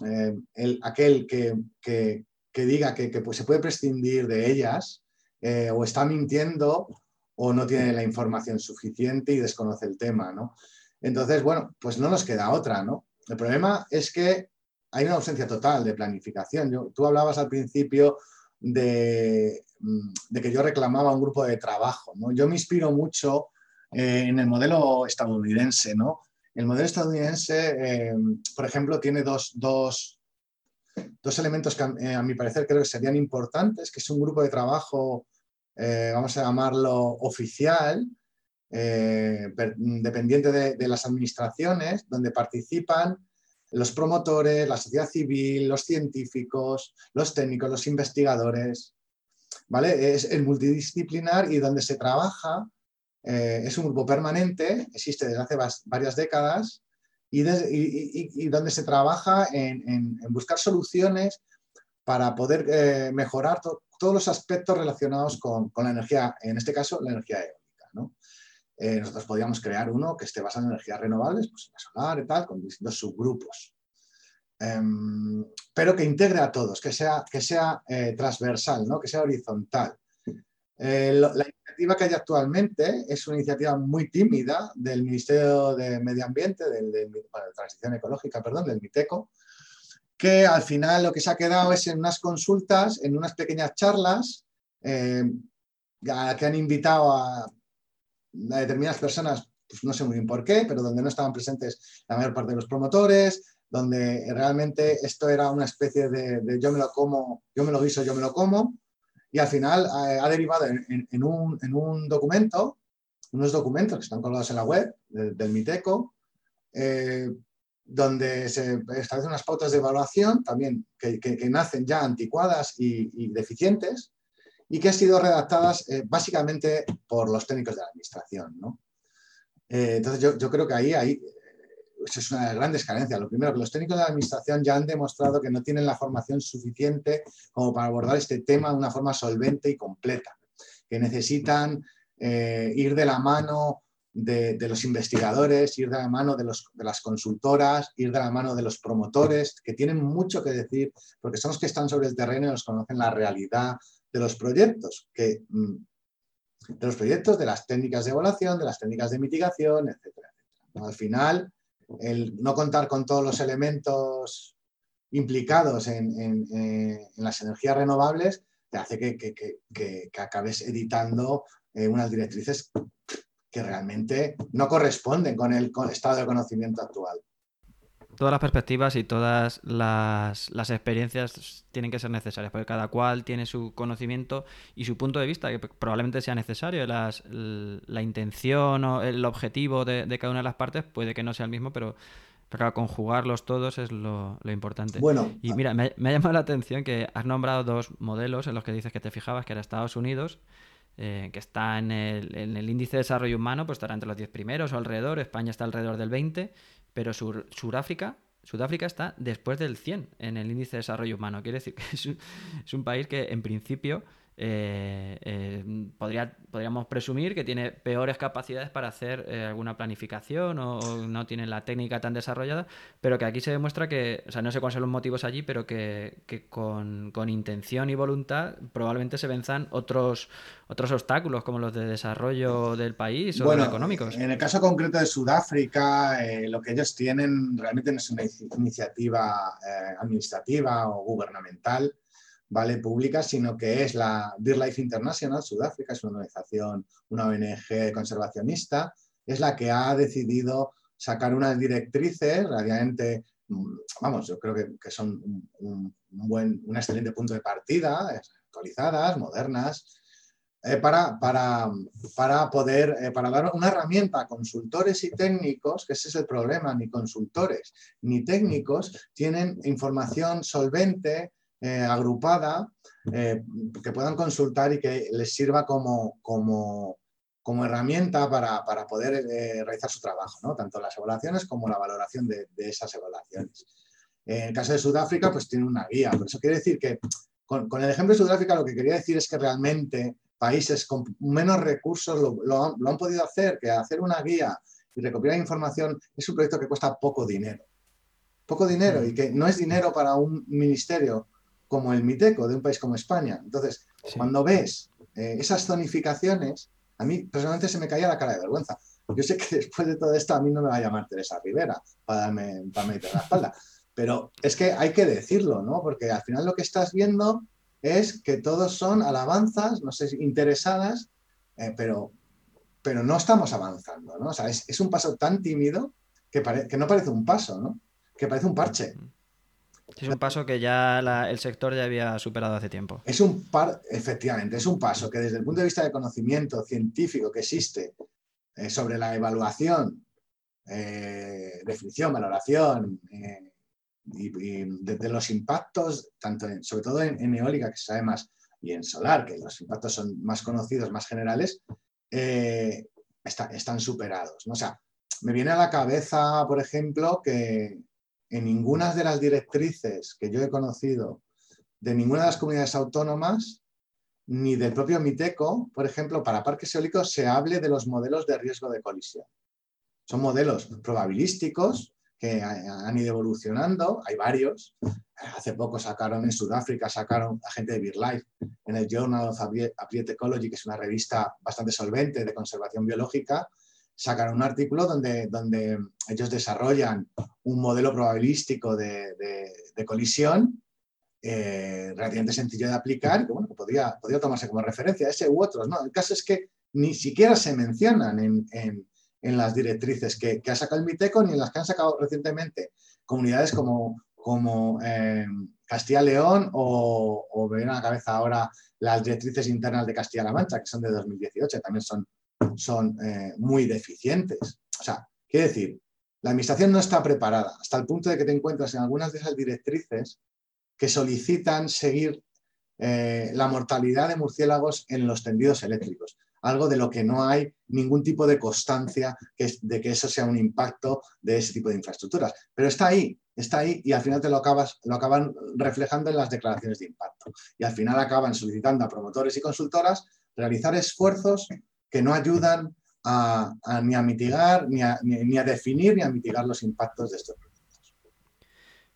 [SPEAKER 3] Eh, el, aquel que, que, diga que, pues, se puede prescindir de ellas eh, o está mintiendo o no tiene la información suficiente y desconoce el tema. ¿no? Entonces, bueno, pues no nos queda otra. ¿no? El problema es que hay una ausencia total de planificación. Yo, tú hablabas al principio de, mm, de, que yo reclamaba un grupo de trabajo. ¿no? Yo me inspiro mucho eh, en el modelo estadounidense, ¿no? El modelo estadounidense, eh, por ejemplo, tiene dos, dos, dos elementos que eh, a, mi parecer creo que serían importantes, que es un grupo de trabajo, vamos a llamarlo oficial, dependiente de, las administraciones, donde participan los promotores, la sociedad civil, los científicos, los técnicos, los investigadores. ¿vale? Es el multidisciplinar y donde se trabaja eh, es un grupo permanente, existe desde hace varias décadas y, donde se trabaja en, buscar soluciones para poder eh, mejorar todos los aspectos relacionados con, la energía, en este caso la energía eólica. Eh, nosotros podríamos crear uno que esté basado en energías renovables, pues la solar y tal, con distintos subgrupos. Em, pero que integre a todos, que sea, que sea transversal, ¿no? que sea horizontal. la iniciativa que hay actualmente es una iniciativa muy tímida del Ministerio de Medio Ambiente, del, de Transición Ecológica, perdón, del MITECO, que al final lo que se ha quedado es en unas consultas, en unas pequeñas charlas eh, que han invitado a, determinadas personas, pues no sé muy bien por qué, pero donde no estaban presentes la mayor parte de los promotores, donde realmente esto era una especie de, de yo me lo como, yo me lo guiso, yo me lo como, y al final eh, ha derivado en, un, documento, unos documentos que están colgados en la web del MITECO, eh, donde se establecen unas pautas de evaluación también que, nacen ya anticuadas y, deficientes y que han sido redactadas eh, básicamente por los técnicos de la administración. entonces yo, yo, creo que ahí hay es una de las grandes carencias. Lo primero, que los técnicos de la administración ya han demostrado que no tienen la formación suficiente como para abordar este tema de una forma solvente y completa, que necesitan eh, ir de la mano de, los investigadores, ir de la mano de, las consultoras, ir de la mano de los promotores, que tienen mucho que decir, porque son los que están sobre el terreno y nos conocen la realidad de los proyectos, que, mm, de los proyectos, de las técnicas de evaluación, de las técnicas de mitigación, etcétera. Al final, el no contar con todos los elementos implicados en, eh, las energías renovables te hace que, acabes editando eh, unas directrices que realmente no corresponden con el, estado de conocimiento actual.
[SPEAKER 2] Todas las perspectivas y todas las, experiencias tienen que ser necesarias, porque cada cual tiene su conocimiento y su punto de vista, que probablemente sea necesario. la intención o el objetivo de, de, cada una de las partes puede que no sea el mismo, pero pero conjugarlos todos es lo, importante.
[SPEAKER 3] Bueno,
[SPEAKER 2] y mira, me, ha llamado la atención que has nombrado dos modelos en los que dices que te fijabas, que era Estados Unidos, eh, que está en el, índice de desarrollo humano, pues estará entre los 10 primeros o alrededor, España está alrededor del 20, pero Sur, Sudáfrica, está después del 100 en el índice de desarrollo humano. Quiere decir que [laughs] es un país que en principio eh, eh, podría, podríamos presumir que tiene peores capacidades para hacer eh, alguna planificación o, no tiene la técnica tan desarrollada, pero que aquí se demuestra que, o sea, no sé cuáles son los motivos allí, pero que, con, intención y voluntad probablemente se venzan otros, otros obstáculos como los de desarrollo del país o los económicos.
[SPEAKER 3] En el caso concreto de Sudáfrica, lo que ellos tienen realmente no es una iniciativa administrativa o gubernamental, ¿vale? pública, sino que es la BirdLife International, Sudáfrica, es una organización, una ONG conservacionista, es la que ha decidido sacar unas directrices relativamente, mm, vamos, yo creo que, son un, buen, un excelente punto de partida, actualizadas, modernas, eh, para, para, para, poder, eh, para dar una herramienta a consultores y técnicos, que ese es el problema, ni consultores ni técnicos tienen información solvente, eh, agrupada eh, que puedan consultar y que les sirva como, como, como herramienta para, para poder eh, realizar su trabajo, ¿no? tanto las evaluaciones como la valoración de, de, esas evaluaciones. En el caso de Sudáfrica, pues tiene una guía. Por eso quiere decir que con, con el ejemplo de Sudáfrica lo que quería decir es que realmente países con menos recursos lo, lo, han, lo han podido hacer, que hacer una guía y recopilar información es un proyecto que cuesta poco dinero. Poco dinero y que no es dinero para un ministerio como el Miteco de un país como España. Entonces, cuando ves eh, esas zonificaciones, a mí personalmente se me caía la cara de vergüenza. Yo sé que [laughs] después de todo esto a mí no me va a llamar Teresa Rivera para, darme, para meter la espalda, pero es que hay que decirlo, ¿no? Porque al final lo que estás viendo es que todos son alabanzas, no sé, interesadas, eh, pero, pero no estamos avanzando, ¿no? O sea, es, un paso tan tímido que, que no parece un paso, ¿no? Que parece un parche.
[SPEAKER 2] Es un paso que ya el sector ya había superado hace tiempo.
[SPEAKER 3] Es un par, efectivamente, es un paso que desde el punto de vista de conocimiento científico que existe eh, sobre la evaluación, eh, definición, valoración eh, y, de, los impactos, tanto sobre todo en, eólica, que se sabe más, y en solar, que los impactos son más conocidos, más generales, están superados. O sea, me viene a la cabeza, por ejemplo, que en ninguna de las directrices que yo he conocido de ninguna de las comunidades autónomas, ni del propio MITECO, por ejemplo, para parques eólicos se hable de los modelos de riesgo de colisión. Son modelos probabilísticos que han ido evolucionando, hay varios. Hace poco sacaron en Sudáfrica, sacaron a gente de BirdLife en el Journal of Applied Ecology, que es una revista bastante solvente de conservación biológica, sacaron un artículo donde, donde ellos desarrollan un modelo probabilístico de, colisión eh, relativamente sencillo de aplicar que, bueno, podría, podría, tomarse como referencia, ese u otros. ¿no? El caso es que ni siquiera se mencionan en, en, las directrices que, que, ha sacado el MITECO ni en las que han sacado recientemente comunidades como, como eh, Castilla-León o, o me a la cabeza ahora las directrices internas de Castilla-La Mancha, que son de 2018, también son son eh, muy deficientes. O sea, quiere decir, la administración no está preparada hasta el punto de que te encuentras en algunas de esas directrices que solicitan seguir eh, la mortalidad de murciélagos en los tendidos eléctricos, algo de lo que no hay ningún tipo de constancia de que eso sea un impacto de ese tipo de infraestructuras. Pero está ahí, está ahí y al final te lo, acabas, lo acaban reflejando en las declaraciones de impacto. Y al final acaban solicitando a promotores y consultoras realizar esfuerzos que no ayudan a, ni a mitigar, ni a, ni, a, definir, ni a mitigar los impactos de estos proyectos.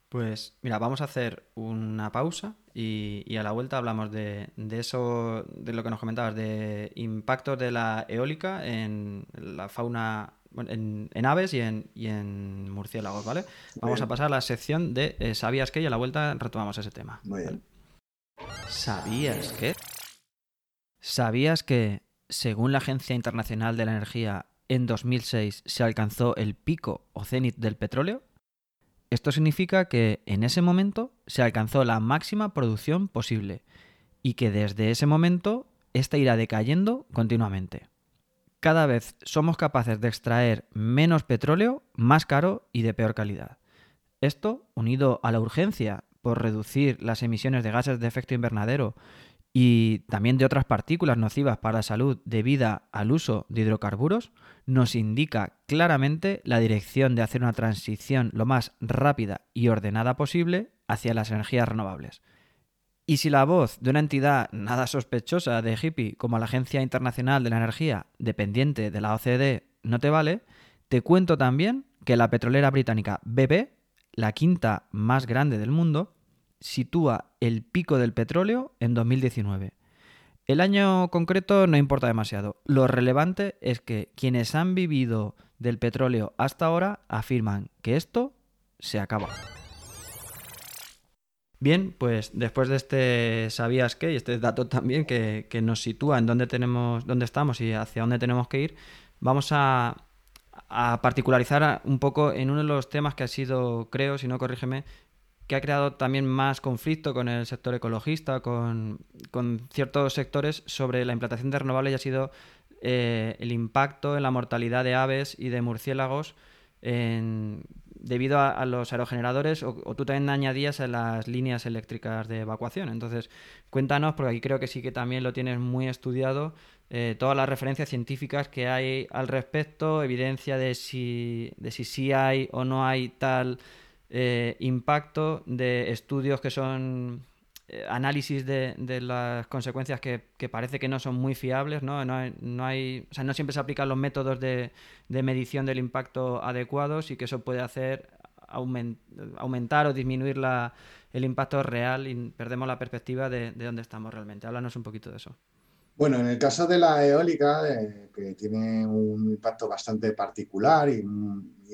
[SPEAKER 2] Pues mira, vamos a hacer una pausa y, a la vuelta hablamos de, eso, de lo que nos comentabas, de impactos de la eólica en la fauna, en, aves y en, y en, murciélagos, ¿vale? Vamos a pasar a la sección de eh, ¿Sabías qué? Y a la vuelta retomamos ese tema.
[SPEAKER 3] Muy bien.
[SPEAKER 2] ¿Sabías qué? ¿Sabías que según la Agencia Internacional de la Energía, en 2006 se alcanzó el pico o cenit del petróleo, esto significa que en ese momento se alcanzó la máxima producción posible y que desde ese momento ésta irá decayendo continuamente. Cada vez somos capaces de extraer menos petróleo, más caro y de peor calidad. Esto, unido a la urgencia por reducir las emisiones de gases de efecto invernadero y también de otras partículas nocivas para la salud debido al uso de hidrocarburos, nos indica claramente la dirección de hacer una transición lo más rápida y ordenada posible hacia las energías renovables. Y si la voz de una entidad nada sospechosa de hippie como la Agencia Internacional de la Energía, dependiente de la OCDE, no te vale, te cuento también que la petrolera británica BP, la quinta más grande del mundo, sitúa el pico del petróleo en 2019. El año concreto no importa demasiado. Lo relevante es que quienes han vivido del petróleo hasta ahora afirman que esto se acaba. Bien, pues después de este sabías qué y este dato también que, nos sitúa en dónde tenemos, dónde estamos y hacia dónde tenemos que ir, vamos a, a particularizar un poco en uno de los temas que ha sido, creo, si no corrígeme, que ha creado también más conflicto con el sector ecologista, con, ciertos sectores sobre la implantación de renovables y ha sido eh, el impacto en la mortalidad de aves y de murciélagos debido a, los aerogeneradores o, tú también añadías a las líneas eléctricas de evacuación. Entonces, cuéntanos, porque aquí creo que sí que también lo tienes muy estudiado, eh, todas las referencias científicas que hay al respecto, evidencia de si, de si sí hay o no hay tal eh, impacto de estudios que son eh, análisis de, las consecuencias que, parece que no son muy fiables, ¿no? No hay, no hay, o sea, no siempre se aplican los métodos de, medición del impacto adecuados y que eso puede hacer aumentar o disminuir la, el impacto real y perdemos la perspectiva de, dónde estamos realmente. Háblanos un poquito de eso.
[SPEAKER 3] Bueno, en el caso de la eólica, eh, que tiene un impacto bastante particular y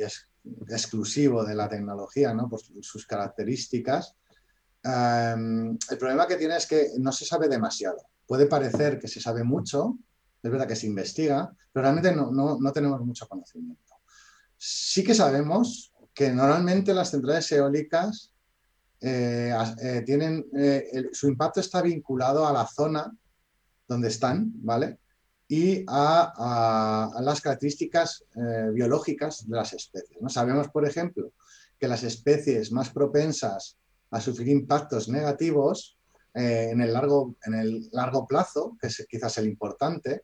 [SPEAKER 3] es exclusivo de la tecnología, ¿no? por sus características. Em, el problema que tiene es que no se sabe demasiado. Puede parecer que se sabe mucho, es verdad que se investiga, pero realmente no, tenemos mucho conocimiento. Sí que sabemos que normalmente las centrales eólicas eh, eh, tienen, eh, su impacto está vinculado a la zona donde están, ¿vale? Y a, las características eh, biológicas de las especies. Sabemos, por ejemplo, que las especies más propensas a sufrir impactos negativos eh, en, el largo, en el largo plazo, que es quizás el importante,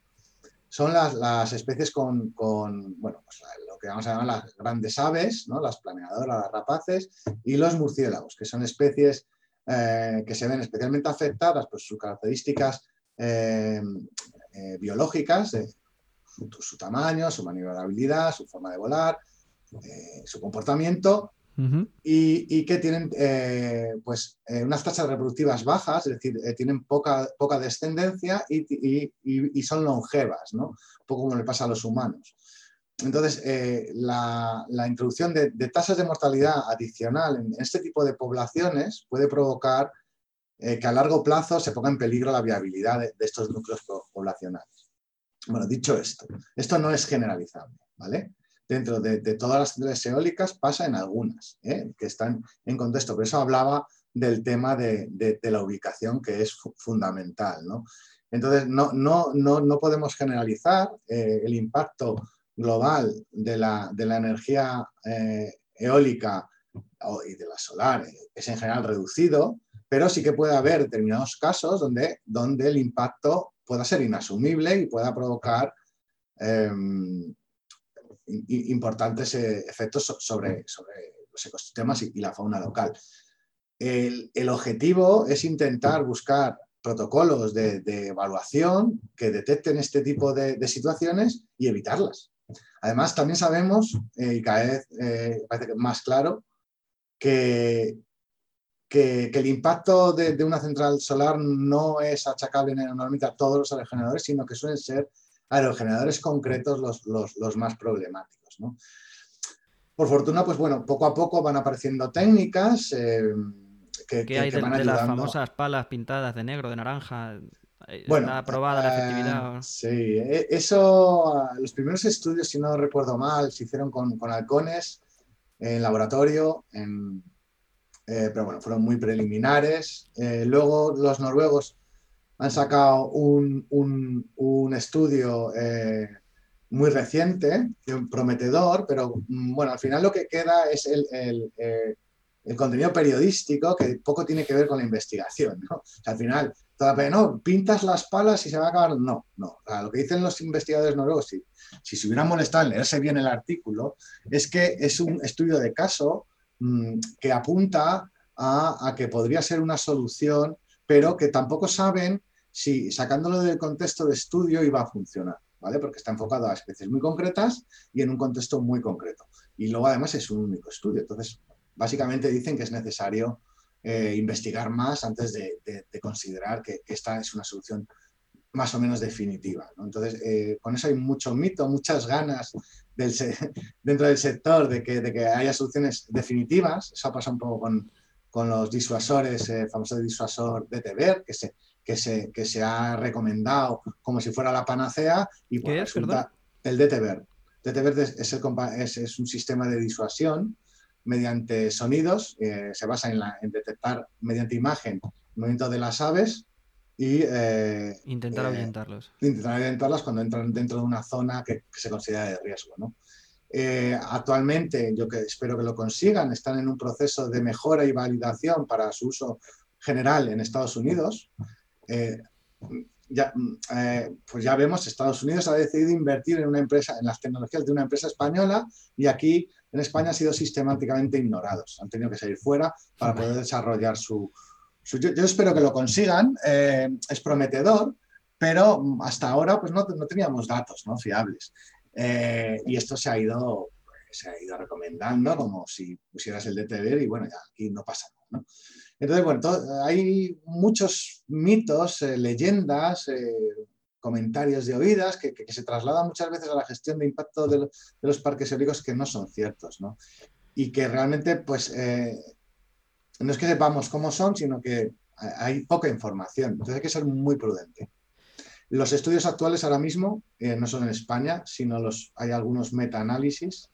[SPEAKER 3] son las, especies con, bueno, pues lo que vamos a llamar las grandes aves, ¿no? las planeadoras, las rapaces, y los murciélagos, que son especies eh, que se ven especialmente afectadas por sus características eh, biológicas, su, tamaño, su maniobrabilidad, su forma de volar, eh, su comportamiento, y, que tienen eh, pues, unas tasas reproductivas bajas, es decir, tienen poca, poca descendencia y, son longevas, ¿no? un poco como le pasa a los humanos. Entonces, la, introducción de, tasas de mortalidad adicional en este tipo de poblaciones puede provocar eh, que a largo plazo se ponga en peligro la viabilidad de, estos núcleos poblacionales. Bueno, dicho esto, esto no es generalizable, ¿vale? Dentro de, todas las centrales eólicas pasa en algunas, ¿eh? que están en contexto. Por eso hablaba del tema de, la ubicación, que es fundamental, ¿no? Entonces, no, no, no, no podemos generalizar eh, el impacto global de la, de la energía eólica y de la solar, es en general reducido, pero sí que puede haber determinados casos donde, donde el impacto pueda ser inasumible y pueda provocar em, importantes eh, efectos sobre, sobre, los ecosistemas y, la fauna local. El, objetivo es intentar buscar protocolos de, evaluación que detecten este tipo de, situaciones y evitarlas. Además, también sabemos, eh, y cada vez eh, parece más claro, que, que, el impacto de, una central solar no es achacable normalmente a todos los aerogeneradores, sino que suelen ser aerogeneradores concretos los, más problemáticos. Por fortuna, pues bueno, poco a poco van apareciendo técnicas eh, que,
[SPEAKER 2] ¿Qué hay de, las famosas palas pintadas de negro, de naranja? bueno, ¿Está aprobada la efectividad?
[SPEAKER 3] sí, e, eso, los primeros estudios, si no recuerdo mal, se hicieron con, con halcones en laboratorio, en, pero bueno, fueron muy preliminares. luego los noruegos han sacado un, un, estudio eh, muy reciente, prometedor, pero mm, bueno, al final lo que queda es el, el, eh, el contenido periodístico que poco tiene que ver con la investigación. ¿no? al final, todavía no, pintas las palas y se va a acabar. No, no. lo que dicen los investigadores noruegos, si, si se hubieran molestado en leerse bien el artículo, es que es un estudio de caso mm, que apunta a, que podría ser una solución, pero que tampoco saben si sacándolo del contexto de estudio iba a funcionar, ¿vale? Porque está enfocado a especies muy concretas y en un contexto muy concreto. Y luego además es un único estudio. Entonces, básicamente dicen que es necesario eh, investigar más antes de, considerar que, esta es una solución más o menos definitiva. Entonces, eh, con eso hay mucho mito, muchas ganas [laughs] dentro del sector de que, de que haya soluciones definitivas. Eso pasa un poco con, con los disuasores, el famoso disuasor de TBER, que se, que se, que se ha recomendado como si fuera la panacea y pues, resulta el DTBER. DTBER es, es, es, un sistema de disuasión mediante sonidos, eh, se basa en, detectar mediante imagen el movimiento de las aves y
[SPEAKER 2] eh, intentar eh, ahuyentarlos.
[SPEAKER 3] intentar ahuyentarlas cuando entran dentro de una zona que, se considera de riesgo. ¿no? actualmente, yo que espero que lo consigan, están en un proceso de mejora y validación para su uso general en Estados Unidos. Eh, ya, eh, pues ya vemos, Estados Unidos ha decidido invertir en una empresa, en las tecnologías de una empresa española y aquí en España han sido sistemáticamente ignorados. Han tenido que salir fuera para poder desarrollar su... yo, espero que lo consigan, eh, es prometedor, pero hasta ahora pues no, no teníamos datos ¿no? fiables. y esto se ha ido se ha ido recomendando como si pusieras el DTV y bueno, ya aquí no pasa nada. Entonces, bueno, hay muchos mitos, eh, leyendas, eh, comentarios de oídas que, se trasladan muchas veces a la gestión de impacto de, los parques eólicos que no son ciertos, ¿no? Y que realmente, pues, eh, no es que sepamos cómo son, sino que hay poca información. Entonces hay que ser muy prudente. Los estudios actuales ahora mismo no son en España, sino los, hay algunos metaanálisis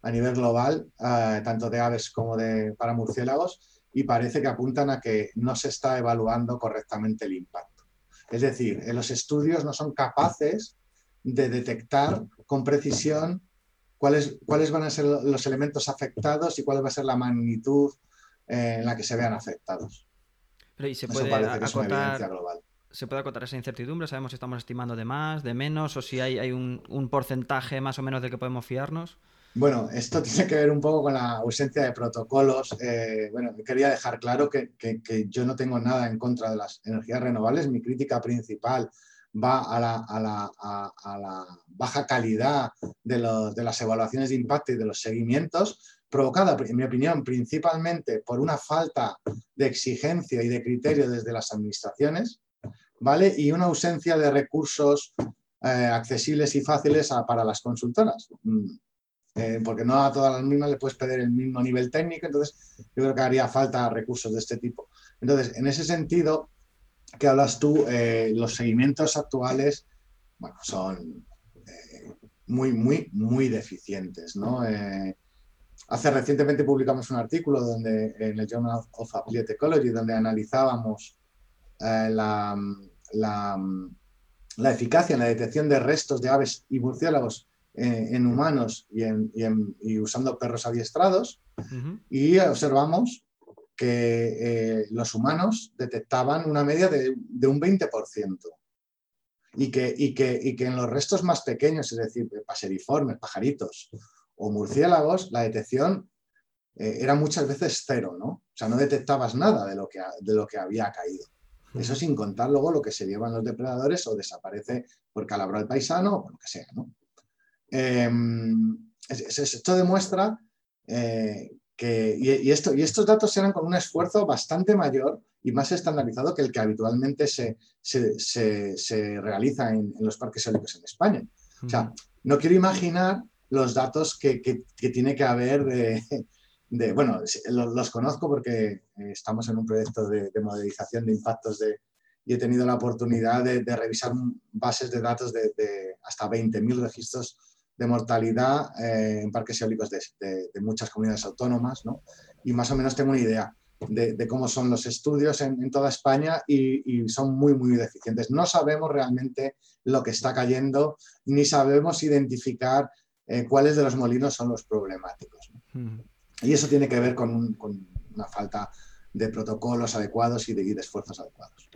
[SPEAKER 3] a nivel global, tanto de aves como de para murciélagos, y parece que apuntan a que no se está evaluando correctamente el impacto. Es decir, en los estudios no son capaces de detectar con precisión cuáles, cuáles van a ser los elementos afectados y cuál va a ser la magnitud eh, en la que se vean afectados.
[SPEAKER 2] Pero ¿y se puede acotar, ¿Se puede acotar esa incertidumbre? ¿Sabemos si estamos estimando de más, de menos o si hay, hay un, un porcentaje más o menos de que podemos fiarnos?
[SPEAKER 3] Bueno, esto [laughs] tiene que ver un poco con la ausencia de protocolos. Eh, bueno, quería dejar claro que, yo no tengo nada en contra de las energías renovables. Mi crítica principal va a la, baja calidad de, las evaluaciones de impacto y de los seguimientos, provocada, en mi opinión, principalmente por una falta de exigencia y de criterio desde las administraciones, ¿vale? Y una ausencia de recursos eh, accesibles y fáciles para las consultoras. Mm, eh, porque no a todas las mismas le puedes pedir el mismo nivel técnico, entonces yo creo que haría falta recursos de este tipo. Entonces, en ese sentido, que hablas tú, eh, los seguimientos actuales, bueno, son eh, muy, muy, muy deficientes, ¿no? Hace recientemente publicamos un artículo donde, en el Journal of Applied Ecology donde analizábamos la, la, la eficacia en la detección de restos de aves y murciélagos eh, en humanos y, usando perros adiestrados. Y observamos que eh, los humanos detectaban una media de, un 20% y que, y, que, y que en los restos más pequeños, es decir, paseriformes, pajaritos o murciélagos, la detección eh, era muchas veces cero, ¿no? O sea, no detectabas nada de lo que, de lo que había caído. Eso sin contar luego lo que se llevan los depredadores o desaparece por calabró el paisano o lo que sea, ¿no? Em, esto demuestra eh, que, y, esto, y estos datos serán con un esfuerzo bastante mayor y más estandarizado que el que habitualmente se, se, realiza en, los parques eólicos en España. O sea, no quiero imaginar los datos que, que, tiene que haber de, bueno, los, conozco porque eh, estamos en un proyecto de, de modelización de impactos de, y he tenido la oportunidad de, revisar bases de datos de, hasta 20.000 registros de mortalidad eh, en parques eólicos de, muchas comunidades autónomas, ¿no? Y más o menos tengo una idea de, cómo son los estudios en, toda España y, son muy, muy deficientes. No sabemos realmente lo que está cayendo, ni sabemos identificar eh, cuáles de los molinos son los problemáticos. Y eso tiene que ver con, una falta de protocolos adecuados y de, esfuerzos adecuados.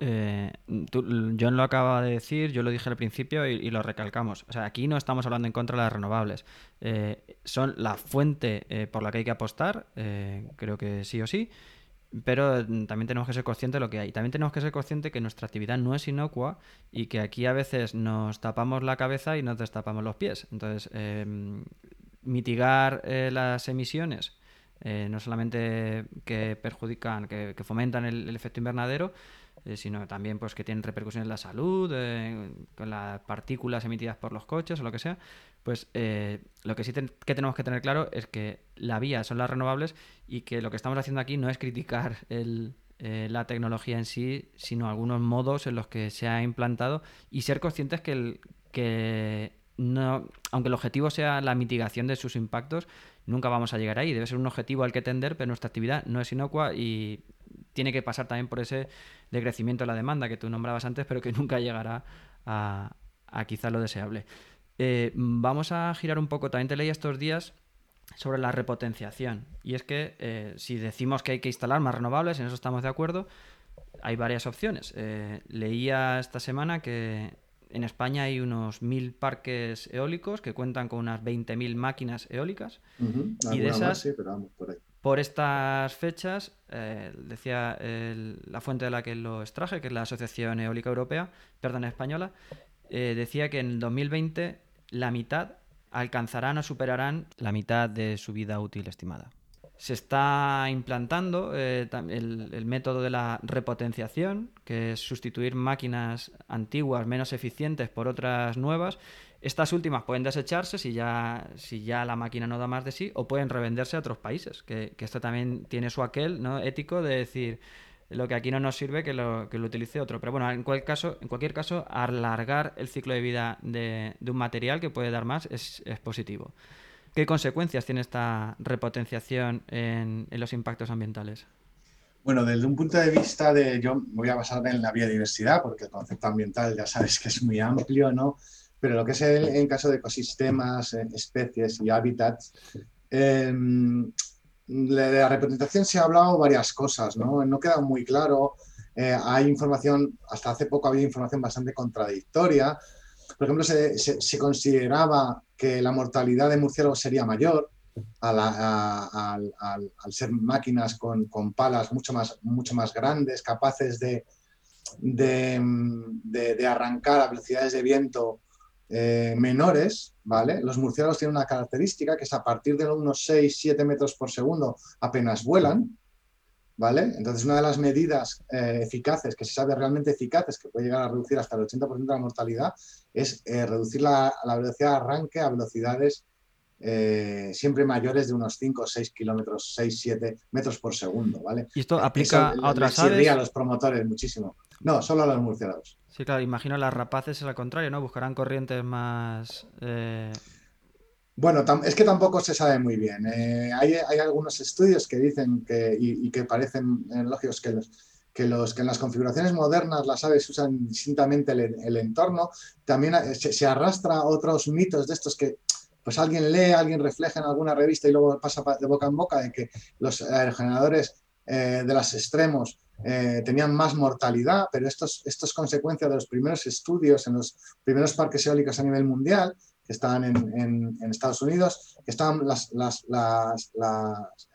[SPEAKER 2] Eh, John lo acaba de decir, yo lo dije al principio y, lo recalcamos. O sea, aquí no estamos hablando en contra de las renovables. Eh, son la fuente eh, por la que hay que apostar, creo que sí o sí, pero también tenemos que ser conscientes de lo que hay. También tenemos que ser conscientes que nuestra actividad no es inocua y que aquí a veces nos tapamos la cabeza y nos destapamos los pies. Entonces, mitigar las emisiones no solamente que perjudican, que, fomentan el, efecto invernadero, eh, sino también pues que tienen repercusiones en la salud, eh, con las partículas emitidas por los coches o lo que sea, pues eh, lo que sí que tenemos que tener claro es que la vía son las renovables y que lo que estamos haciendo aquí no es criticar la tecnología en sí, sino algunos modos en los que se ha implantado y ser conscientes que, el, que no, aunque el objetivo sea la mitigación de sus impactos, nunca vamos a llegar ahí. Debe ser un objetivo al que tender, pero nuestra actividad no es inocua y tiene que pasar también por ese decrecimiento de la demanda que tú nombrabas antes, pero que [laughs] nunca llegará a, quizá lo deseable. Eh, vamos a girar un poco, también te leí estos días sobre la repotenciación. Y es que eh, si decimos que hay que instalar más renovables, en eso estamos de acuerdo, hay varias opciones. Eh, leía esta semana que en España hay unos mil parques eólicos que cuentan con unas 20.000 máquinas eólicas. Y de esas, por, estas fechas, eh, decía la fuente de la que lo extraje, que es la Asociación Eólica Europea, perdón, española, eh, decía que en el 2020 la mitad alcanzarán o superarán la mitad de su vida útil estimada se está implantando eh, el, método de la repotenciación, que es sustituir máquinas antiguas menos eficientes por otras nuevas. Estas últimas pueden desecharse si ya, si ya la máquina no da más de sí o pueden revenderse a otros países, que, esto también tiene su aquel ¿no? ético de decir lo que aquí no nos sirve que lo, que lo utilice otro. Pero bueno, en cualquier caso, en cualquier caso alargar el ciclo de vida de, un material que puede dar más es, es positivo. ¿Qué consecuencias tiene esta repotenciación en, los impactos ambientales?
[SPEAKER 3] Bueno, desde un punto de vista de, yo voy a basar en la biodiversidad, porque el concepto ambiental ya sabes que es muy amplio, ¿no? Pero lo que es el, en caso de ecosistemas, eh, especies y hábitats, em, de la representación se ha hablado varias cosas, ¿no? No queda muy claro. Eh, hay información, hasta hace poco había información bastante contradictoria. Por ejemplo, se, se consideraba que la mortalidad de murciélagos sería mayor al, ser máquinas con, palas mucho más, mucho más grandes, capaces de, de, arrancar a velocidades de viento eh, menores, ¿vale? Los murciélagos tienen una característica que es a partir de unos 6-7 metros por segundo apenas vuelan, ¿vale? Entonces, una de las medidas eh, eficaces, que se sabe realmente eficaces, que puede llegar a reducir hasta el 80% de la mortalidad, es eh, reducir la, velocidad de arranque a velocidades siempre mayores de unos 5 o 6 kilómetros, 6, 7 metros por segundo, ¿vale?
[SPEAKER 2] ¿Y esto aplica a otras aves?
[SPEAKER 3] a los promotores muchísimo. No, solo a los murciélagos.
[SPEAKER 2] Sí, claro, imagino las rapaces es al contrario, ¿no? Buscarán corrientes más...
[SPEAKER 3] Bueno, es que tampoco se sabe muy bien. Eh, hay, algunos estudios que dicen que, y, que parecen eh, lógicos que los, que, los, que en las configuraciones modernas las aves usan distintamente el, entorno. También eh, se, arrastra otros mitos de estos que pues alguien lee, alguien refleja en alguna revista y luego pasa de boca en boca de que los aerogeneradores de los extremos tenían más mortalidad, pero esto esto es consecuencia de los primeros estudios en los primeros parques eólicos a nivel mundial que estaban en, Estados Unidos, que estaban las, las,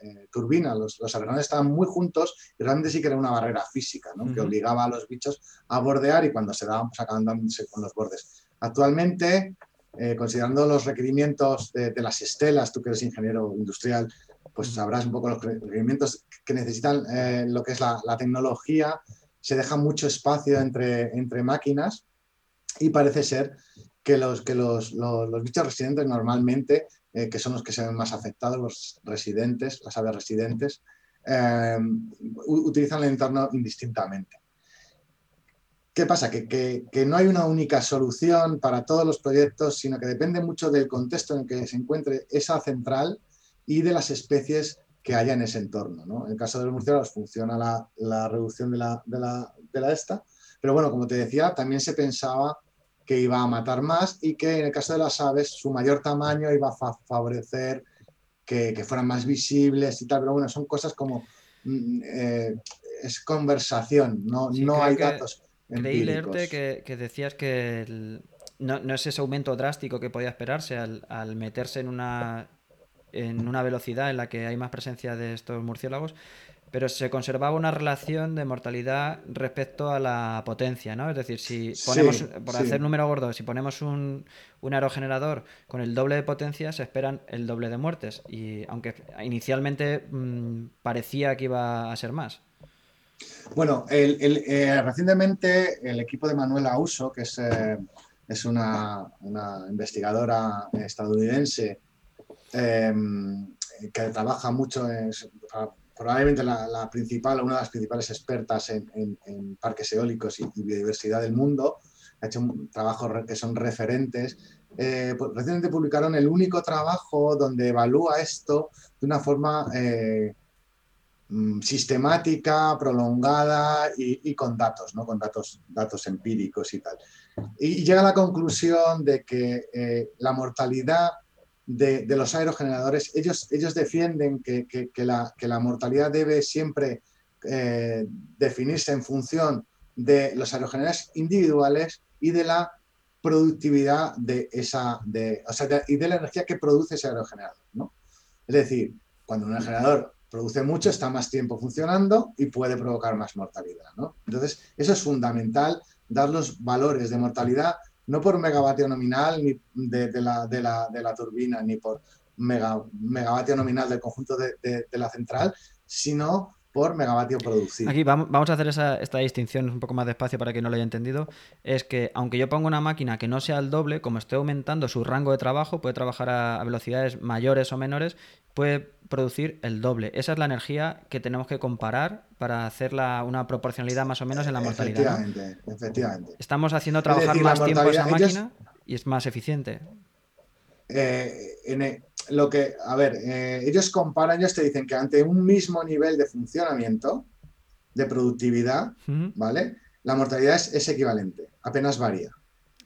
[SPEAKER 3] eh, turbinas, los, los estaban muy juntos y realmente sí que era una barrera física, que obligaba a los bichos a bordear y cuando se daban, pues acaban dándose con los bordes. Actualmente, eh, considerando los requerimientos de, las estelas, tú que eres ingeniero industrial, pues sabrás un poco los requerimientos que necesitan eh, lo que es la, tecnología, se deja mucho espacio entre, entre máquinas y parece ser que los, que los, los, bichos residentes normalmente, eh, que son los que se ven más afectados, los residentes, las aves residentes, eh, utilizan el entorno indistintamente. ¿Qué pasa? Que, no hay una única solución para todos los proyectos, sino que depende mucho del contexto en el que se encuentre esa central y de las especies que haya en ese entorno. En el caso de los murciélagos funciona la, reducción de la, de, la, esta, pero bueno, como te decía, también se pensaba que iba a matar más y que en el caso de las aves su mayor tamaño iba a favorecer que, fueran más visibles y tal, pero bueno, son cosas como... Mm, eh, es conversación, no, no hay datos
[SPEAKER 2] Creí leerte que, decías que no, es ese aumento drástico que podía esperarse al, meterse en una, en una velocidad en la que hay más presencia de estos murciélagos, pero se conservaba una relación de mortalidad respecto a la potencia, ¿no? Es decir, si ponemos, por hacer número gordo, si ponemos un, un, aerogenerador con el doble de potencia, se esperan el doble de muertes. Y aunque inicialmente mm, parecía que iba a ser más.
[SPEAKER 3] Bueno, eh, recientemente el equipo de Manuela Uso, que es, eh, es una, investigadora estadounidense em, que trabaja mucho, en, probablemente la, principal, una de las principales expertas en, parques eólicos y, biodiversidad del mundo, ha hecho trabajos que son referentes. Eh, pues, recientemente publicaron el único trabajo donde evalúa esto de una forma Mm, sistemática, prolongada y, con datos, ¿no? con datos, datos empíricos y tal. Y, llega a la conclusión de que eh, la mortalidad de, los aerogeneradores, ellos, ellos defienden que, la, mortalidad debe siempre eh, definirse en función de los aerogeneradores individuales y de la productividad de esa, de, y de la energía que produce ese aerogenerador. ¿no? Es decir, cuando un aerogenerador produce mucho, está más tiempo funcionando y puede provocar más mortalidad. ¿no? Entonces, eso es fundamental, dar los valores de mortalidad no por megavatio nominal ni de, la, de, la, de la, turbina, ni por megavatio nominal del conjunto de, la central, sino por megavatio producido.
[SPEAKER 2] Aquí vamos a hacer esta distinción un poco más despacio para que no lo haya entendido. Es que aunque yo ponga una máquina que no sea el doble, como esté aumentando su rango de trabajo, puede trabajar a, velocidades mayores o menores, puede producir el doble. Esa es la energía que tenemos que comparar para hacer una proporcionalidad más o menos en la mortalidad.
[SPEAKER 3] Efectivamente, efectivamente.
[SPEAKER 2] Estamos haciendo trabajar más tiempo esa máquina y es más eficiente.
[SPEAKER 3] Eh, en lo que, a ver, eh, ellos comparan, ellos te dicen que ante un mismo nivel de funcionamiento, de productividad, ¿vale? La mortalidad es, equivalente, apenas varía.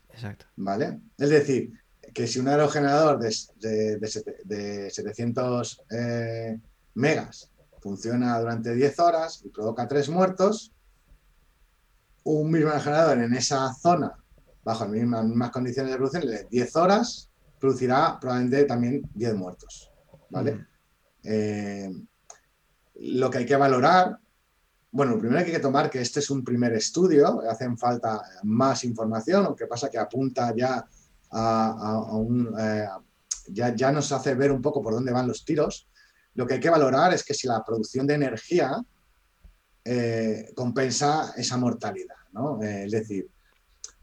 [SPEAKER 2] Exacto.
[SPEAKER 3] ¿Vale? Es decir, que si un aerogenerador de, de, 700 eh, megas funciona durante 10 horas y provoca 3 muertos, un mismo aerogenerador en esa zona, bajo las mismas, condiciones de producción, de 10 horas, producirá probablemente también 10 muertos. ¿vale? Eh, lo que hay que valorar, bueno, lo primero hay que tomar que este es un primer estudio, hacen falta más información, aunque pasa que apunta ya a, un... Eh, ya, ya nos hace ver un poco por dónde van los tiros. Lo que hay que valorar es que si la producción de energía eh, compensa esa mortalidad, ¿no? es decir,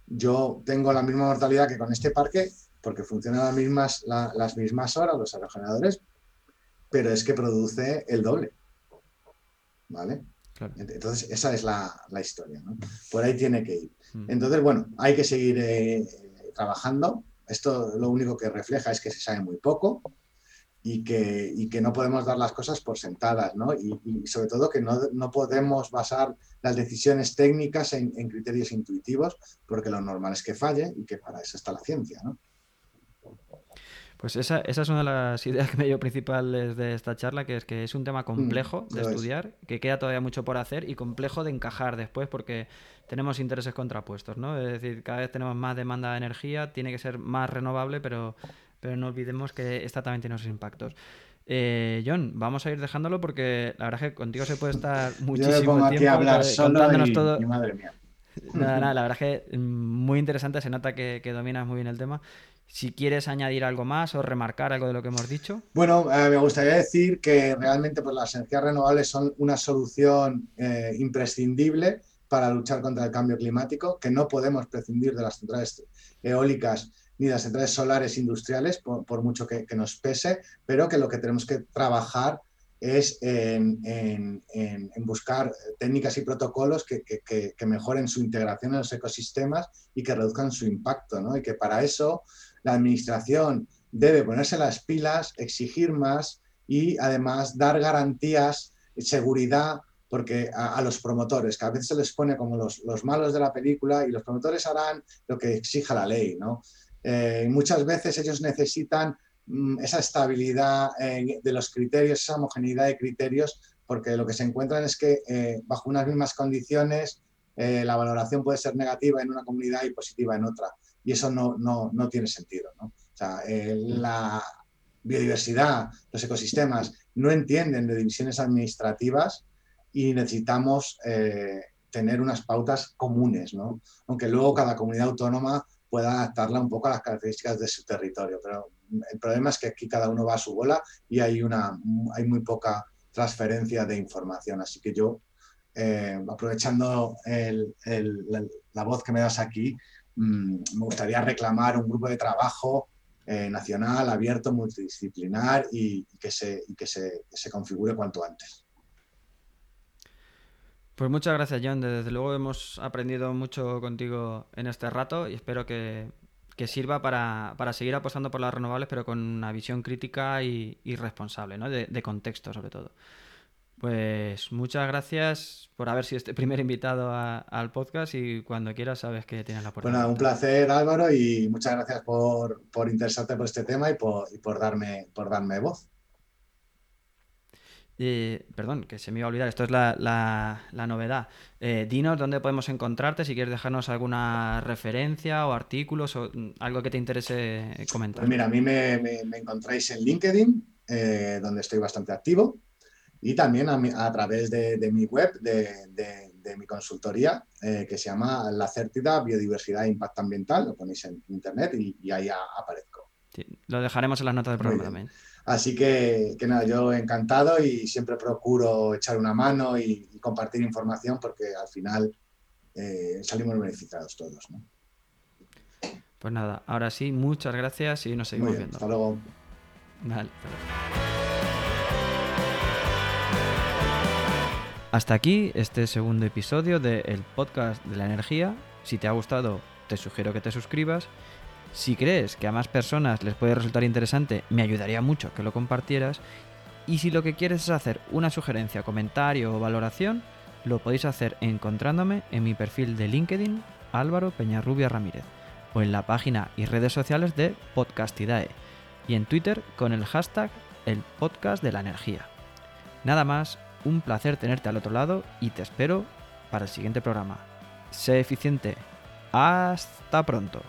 [SPEAKER 3] yo tengo la misma mortalidad que con este parque porque funcionan las mismas, las mismas horas los aerogeneradores, pero es que produce el doble. ¿Vale? Entonces, esa es la, historia. ¿no? Por ahí tiene que ir. Mm. Entonces, bueno, hay que seguir eh, trabajando. Esto lo único que refleja es que se sabe muy poco y que, que no podemos dar las cosas por sentadas, ¿no? Y, sobre todo que no, podemos basar las decisiones técnicas en, en, criterios intuitivos, porque lo normal es que falle y que para eso está la ciencia, ¿no?
[SPEAKER 2] Pues esa, esa, es una de las [laughs] ideas que me dio principales de esta charla, que es que es un tema complejo mm, de estudiar, que queda todavía mucho por hacer y complejo de encajar después porque tenemos intereses contrapuestos, ¿no? Es decir, cada vez tenemos más demanda de energía, tiene que ser más renovable, pero, pero no olvidemos que esta también tiene sus impactos. Eh, John, vamos a ir dejándolo porque la verdad es que contigo se puede estar [laughs] muchísimo tiempo
[SPEAKER 3] hablar contándonos todo. madre mía.
[SPEAKER 2] Nada, nada, la [laughs] verdad es que mm, muy interesante, se nota que, que dominas muy bien el tema. Si quieres añadir algo más o remarcar algo de lo que hemos dicho.
[SPEAKER 3] Bueno, eh, me gustaría decir que realmente pues, las energías renovables son una solución eh, imprescindible para luchar contra el cambio climático, que no podemos prescindir de las centrales eólicas ni de las centrales solares industriales, por, mucho que, nos pese, pero que lo que tenemos que trabajar es en, buscar técnicas y protocolos que, mejoren su integración en los ecosistemas y que reduzcan su impacto, ¿no? Y que para eso la administración debe ponerse las pilas, exigir más y además dar garantías, seguridad porque a, los promotores, que a veces se les pone como los, malos de la película y los promotores harán lo que exija la ley, ¿no? Eh, muchas veces ellos necesitan Mm, esa estabilidad eh, de los criterios, esa homogeneidad de criterios, porque lo que se encuentran es que eh, bajo unas mismas condiciones la valoración puede ser negativa en una comunidad y positiva en otra. Y eso no, no, no tiene sentido. ¿no? O sea, la biodiversidad, los ecosistemas no entienden de divisiones administrativas y necesitamos tener unas pautas comunes, ¿no? aunque luego cada comunidad autónoma pueda adaptarla un poco a las características de su territorio. Pero el problema es que aquí cada uno va a su bola y hay, una, hay muy poca transferencia de información. Así que yo, eh, aprovechando la, voz que me das aquí, mm, me gustaría reclamar un grupo de trabajo eh, nacional, abierto, multidisciplinar y, que, se, que se configure cuanto antes.
[SPEAKER 2] Pues muchas gracias, John. Desde luego hemos aprendido mucho contigo en este rato y espero que que sirva para, seguir apostando por las renovables, pero con una visión crítica y, responsable, ¿no? De, contexto sobre todo. Pues muchas gracias por haber sido este primer invitado al podcast y cuando quieras sabes que tienes la oportunidad.
[SPEAKER 3] Bueno, un placer Álvaro y muchas gracias por, interesarte por este tema y por, y por, darme, por darme voz
[SPEAKER 2] perdón, que se me iba a olvidar, esto es la, novedad. Eh, dinos dónde podemos encontrarte, si quieres dejarnos alguna referencia o artículos o mm, algo que te interese comentar.
[SPEAKER 3] Pues mira, a mí me, encontráis en LinkedIn, eh, donde estoy bastante activo, y también a, través de, mi web, de, mi consultoría, eh, que se llama La Cértida Biodiversidad e Impacto Ambiental, lo ponéis en internet y, ahí aparezco.
[SPEAKER 2] lo dejaremos en las notas del programa también.
[SPEAKER 3] Así que, nada, yo encantado y siempre procuro echar una mano y, compartir información porque al final eh, salimos beneficiados todos. ¿no?
[SPEAKER 2] Pues nada, ahora sí, muchas gracias y nos seguimos viendo.
[SPEAKER 3] Hasta luego.
[SPEAKER 2] Hasta aquí este segundo episodio del podcast de la energía. Si te ha gustado, te sugiero que te suscribas si crees que a más personas les puede resultar interesante, me ayudaría mucho que lo compartieras. Y si lo que quieres es hacer una sugerencia, comentario o valoración, lo podéis hacer encontrándome en mi perfil de LinkedIn Álvaro Peñarrubia Ramírez o en la página y redes sociales de Podcastidae y en Twitter con el hashtag el podcast de la energía. Nada más, un placer tenerte al otro lado y te espero para el siguiente programa. Sé eficiente. Hasta pronto.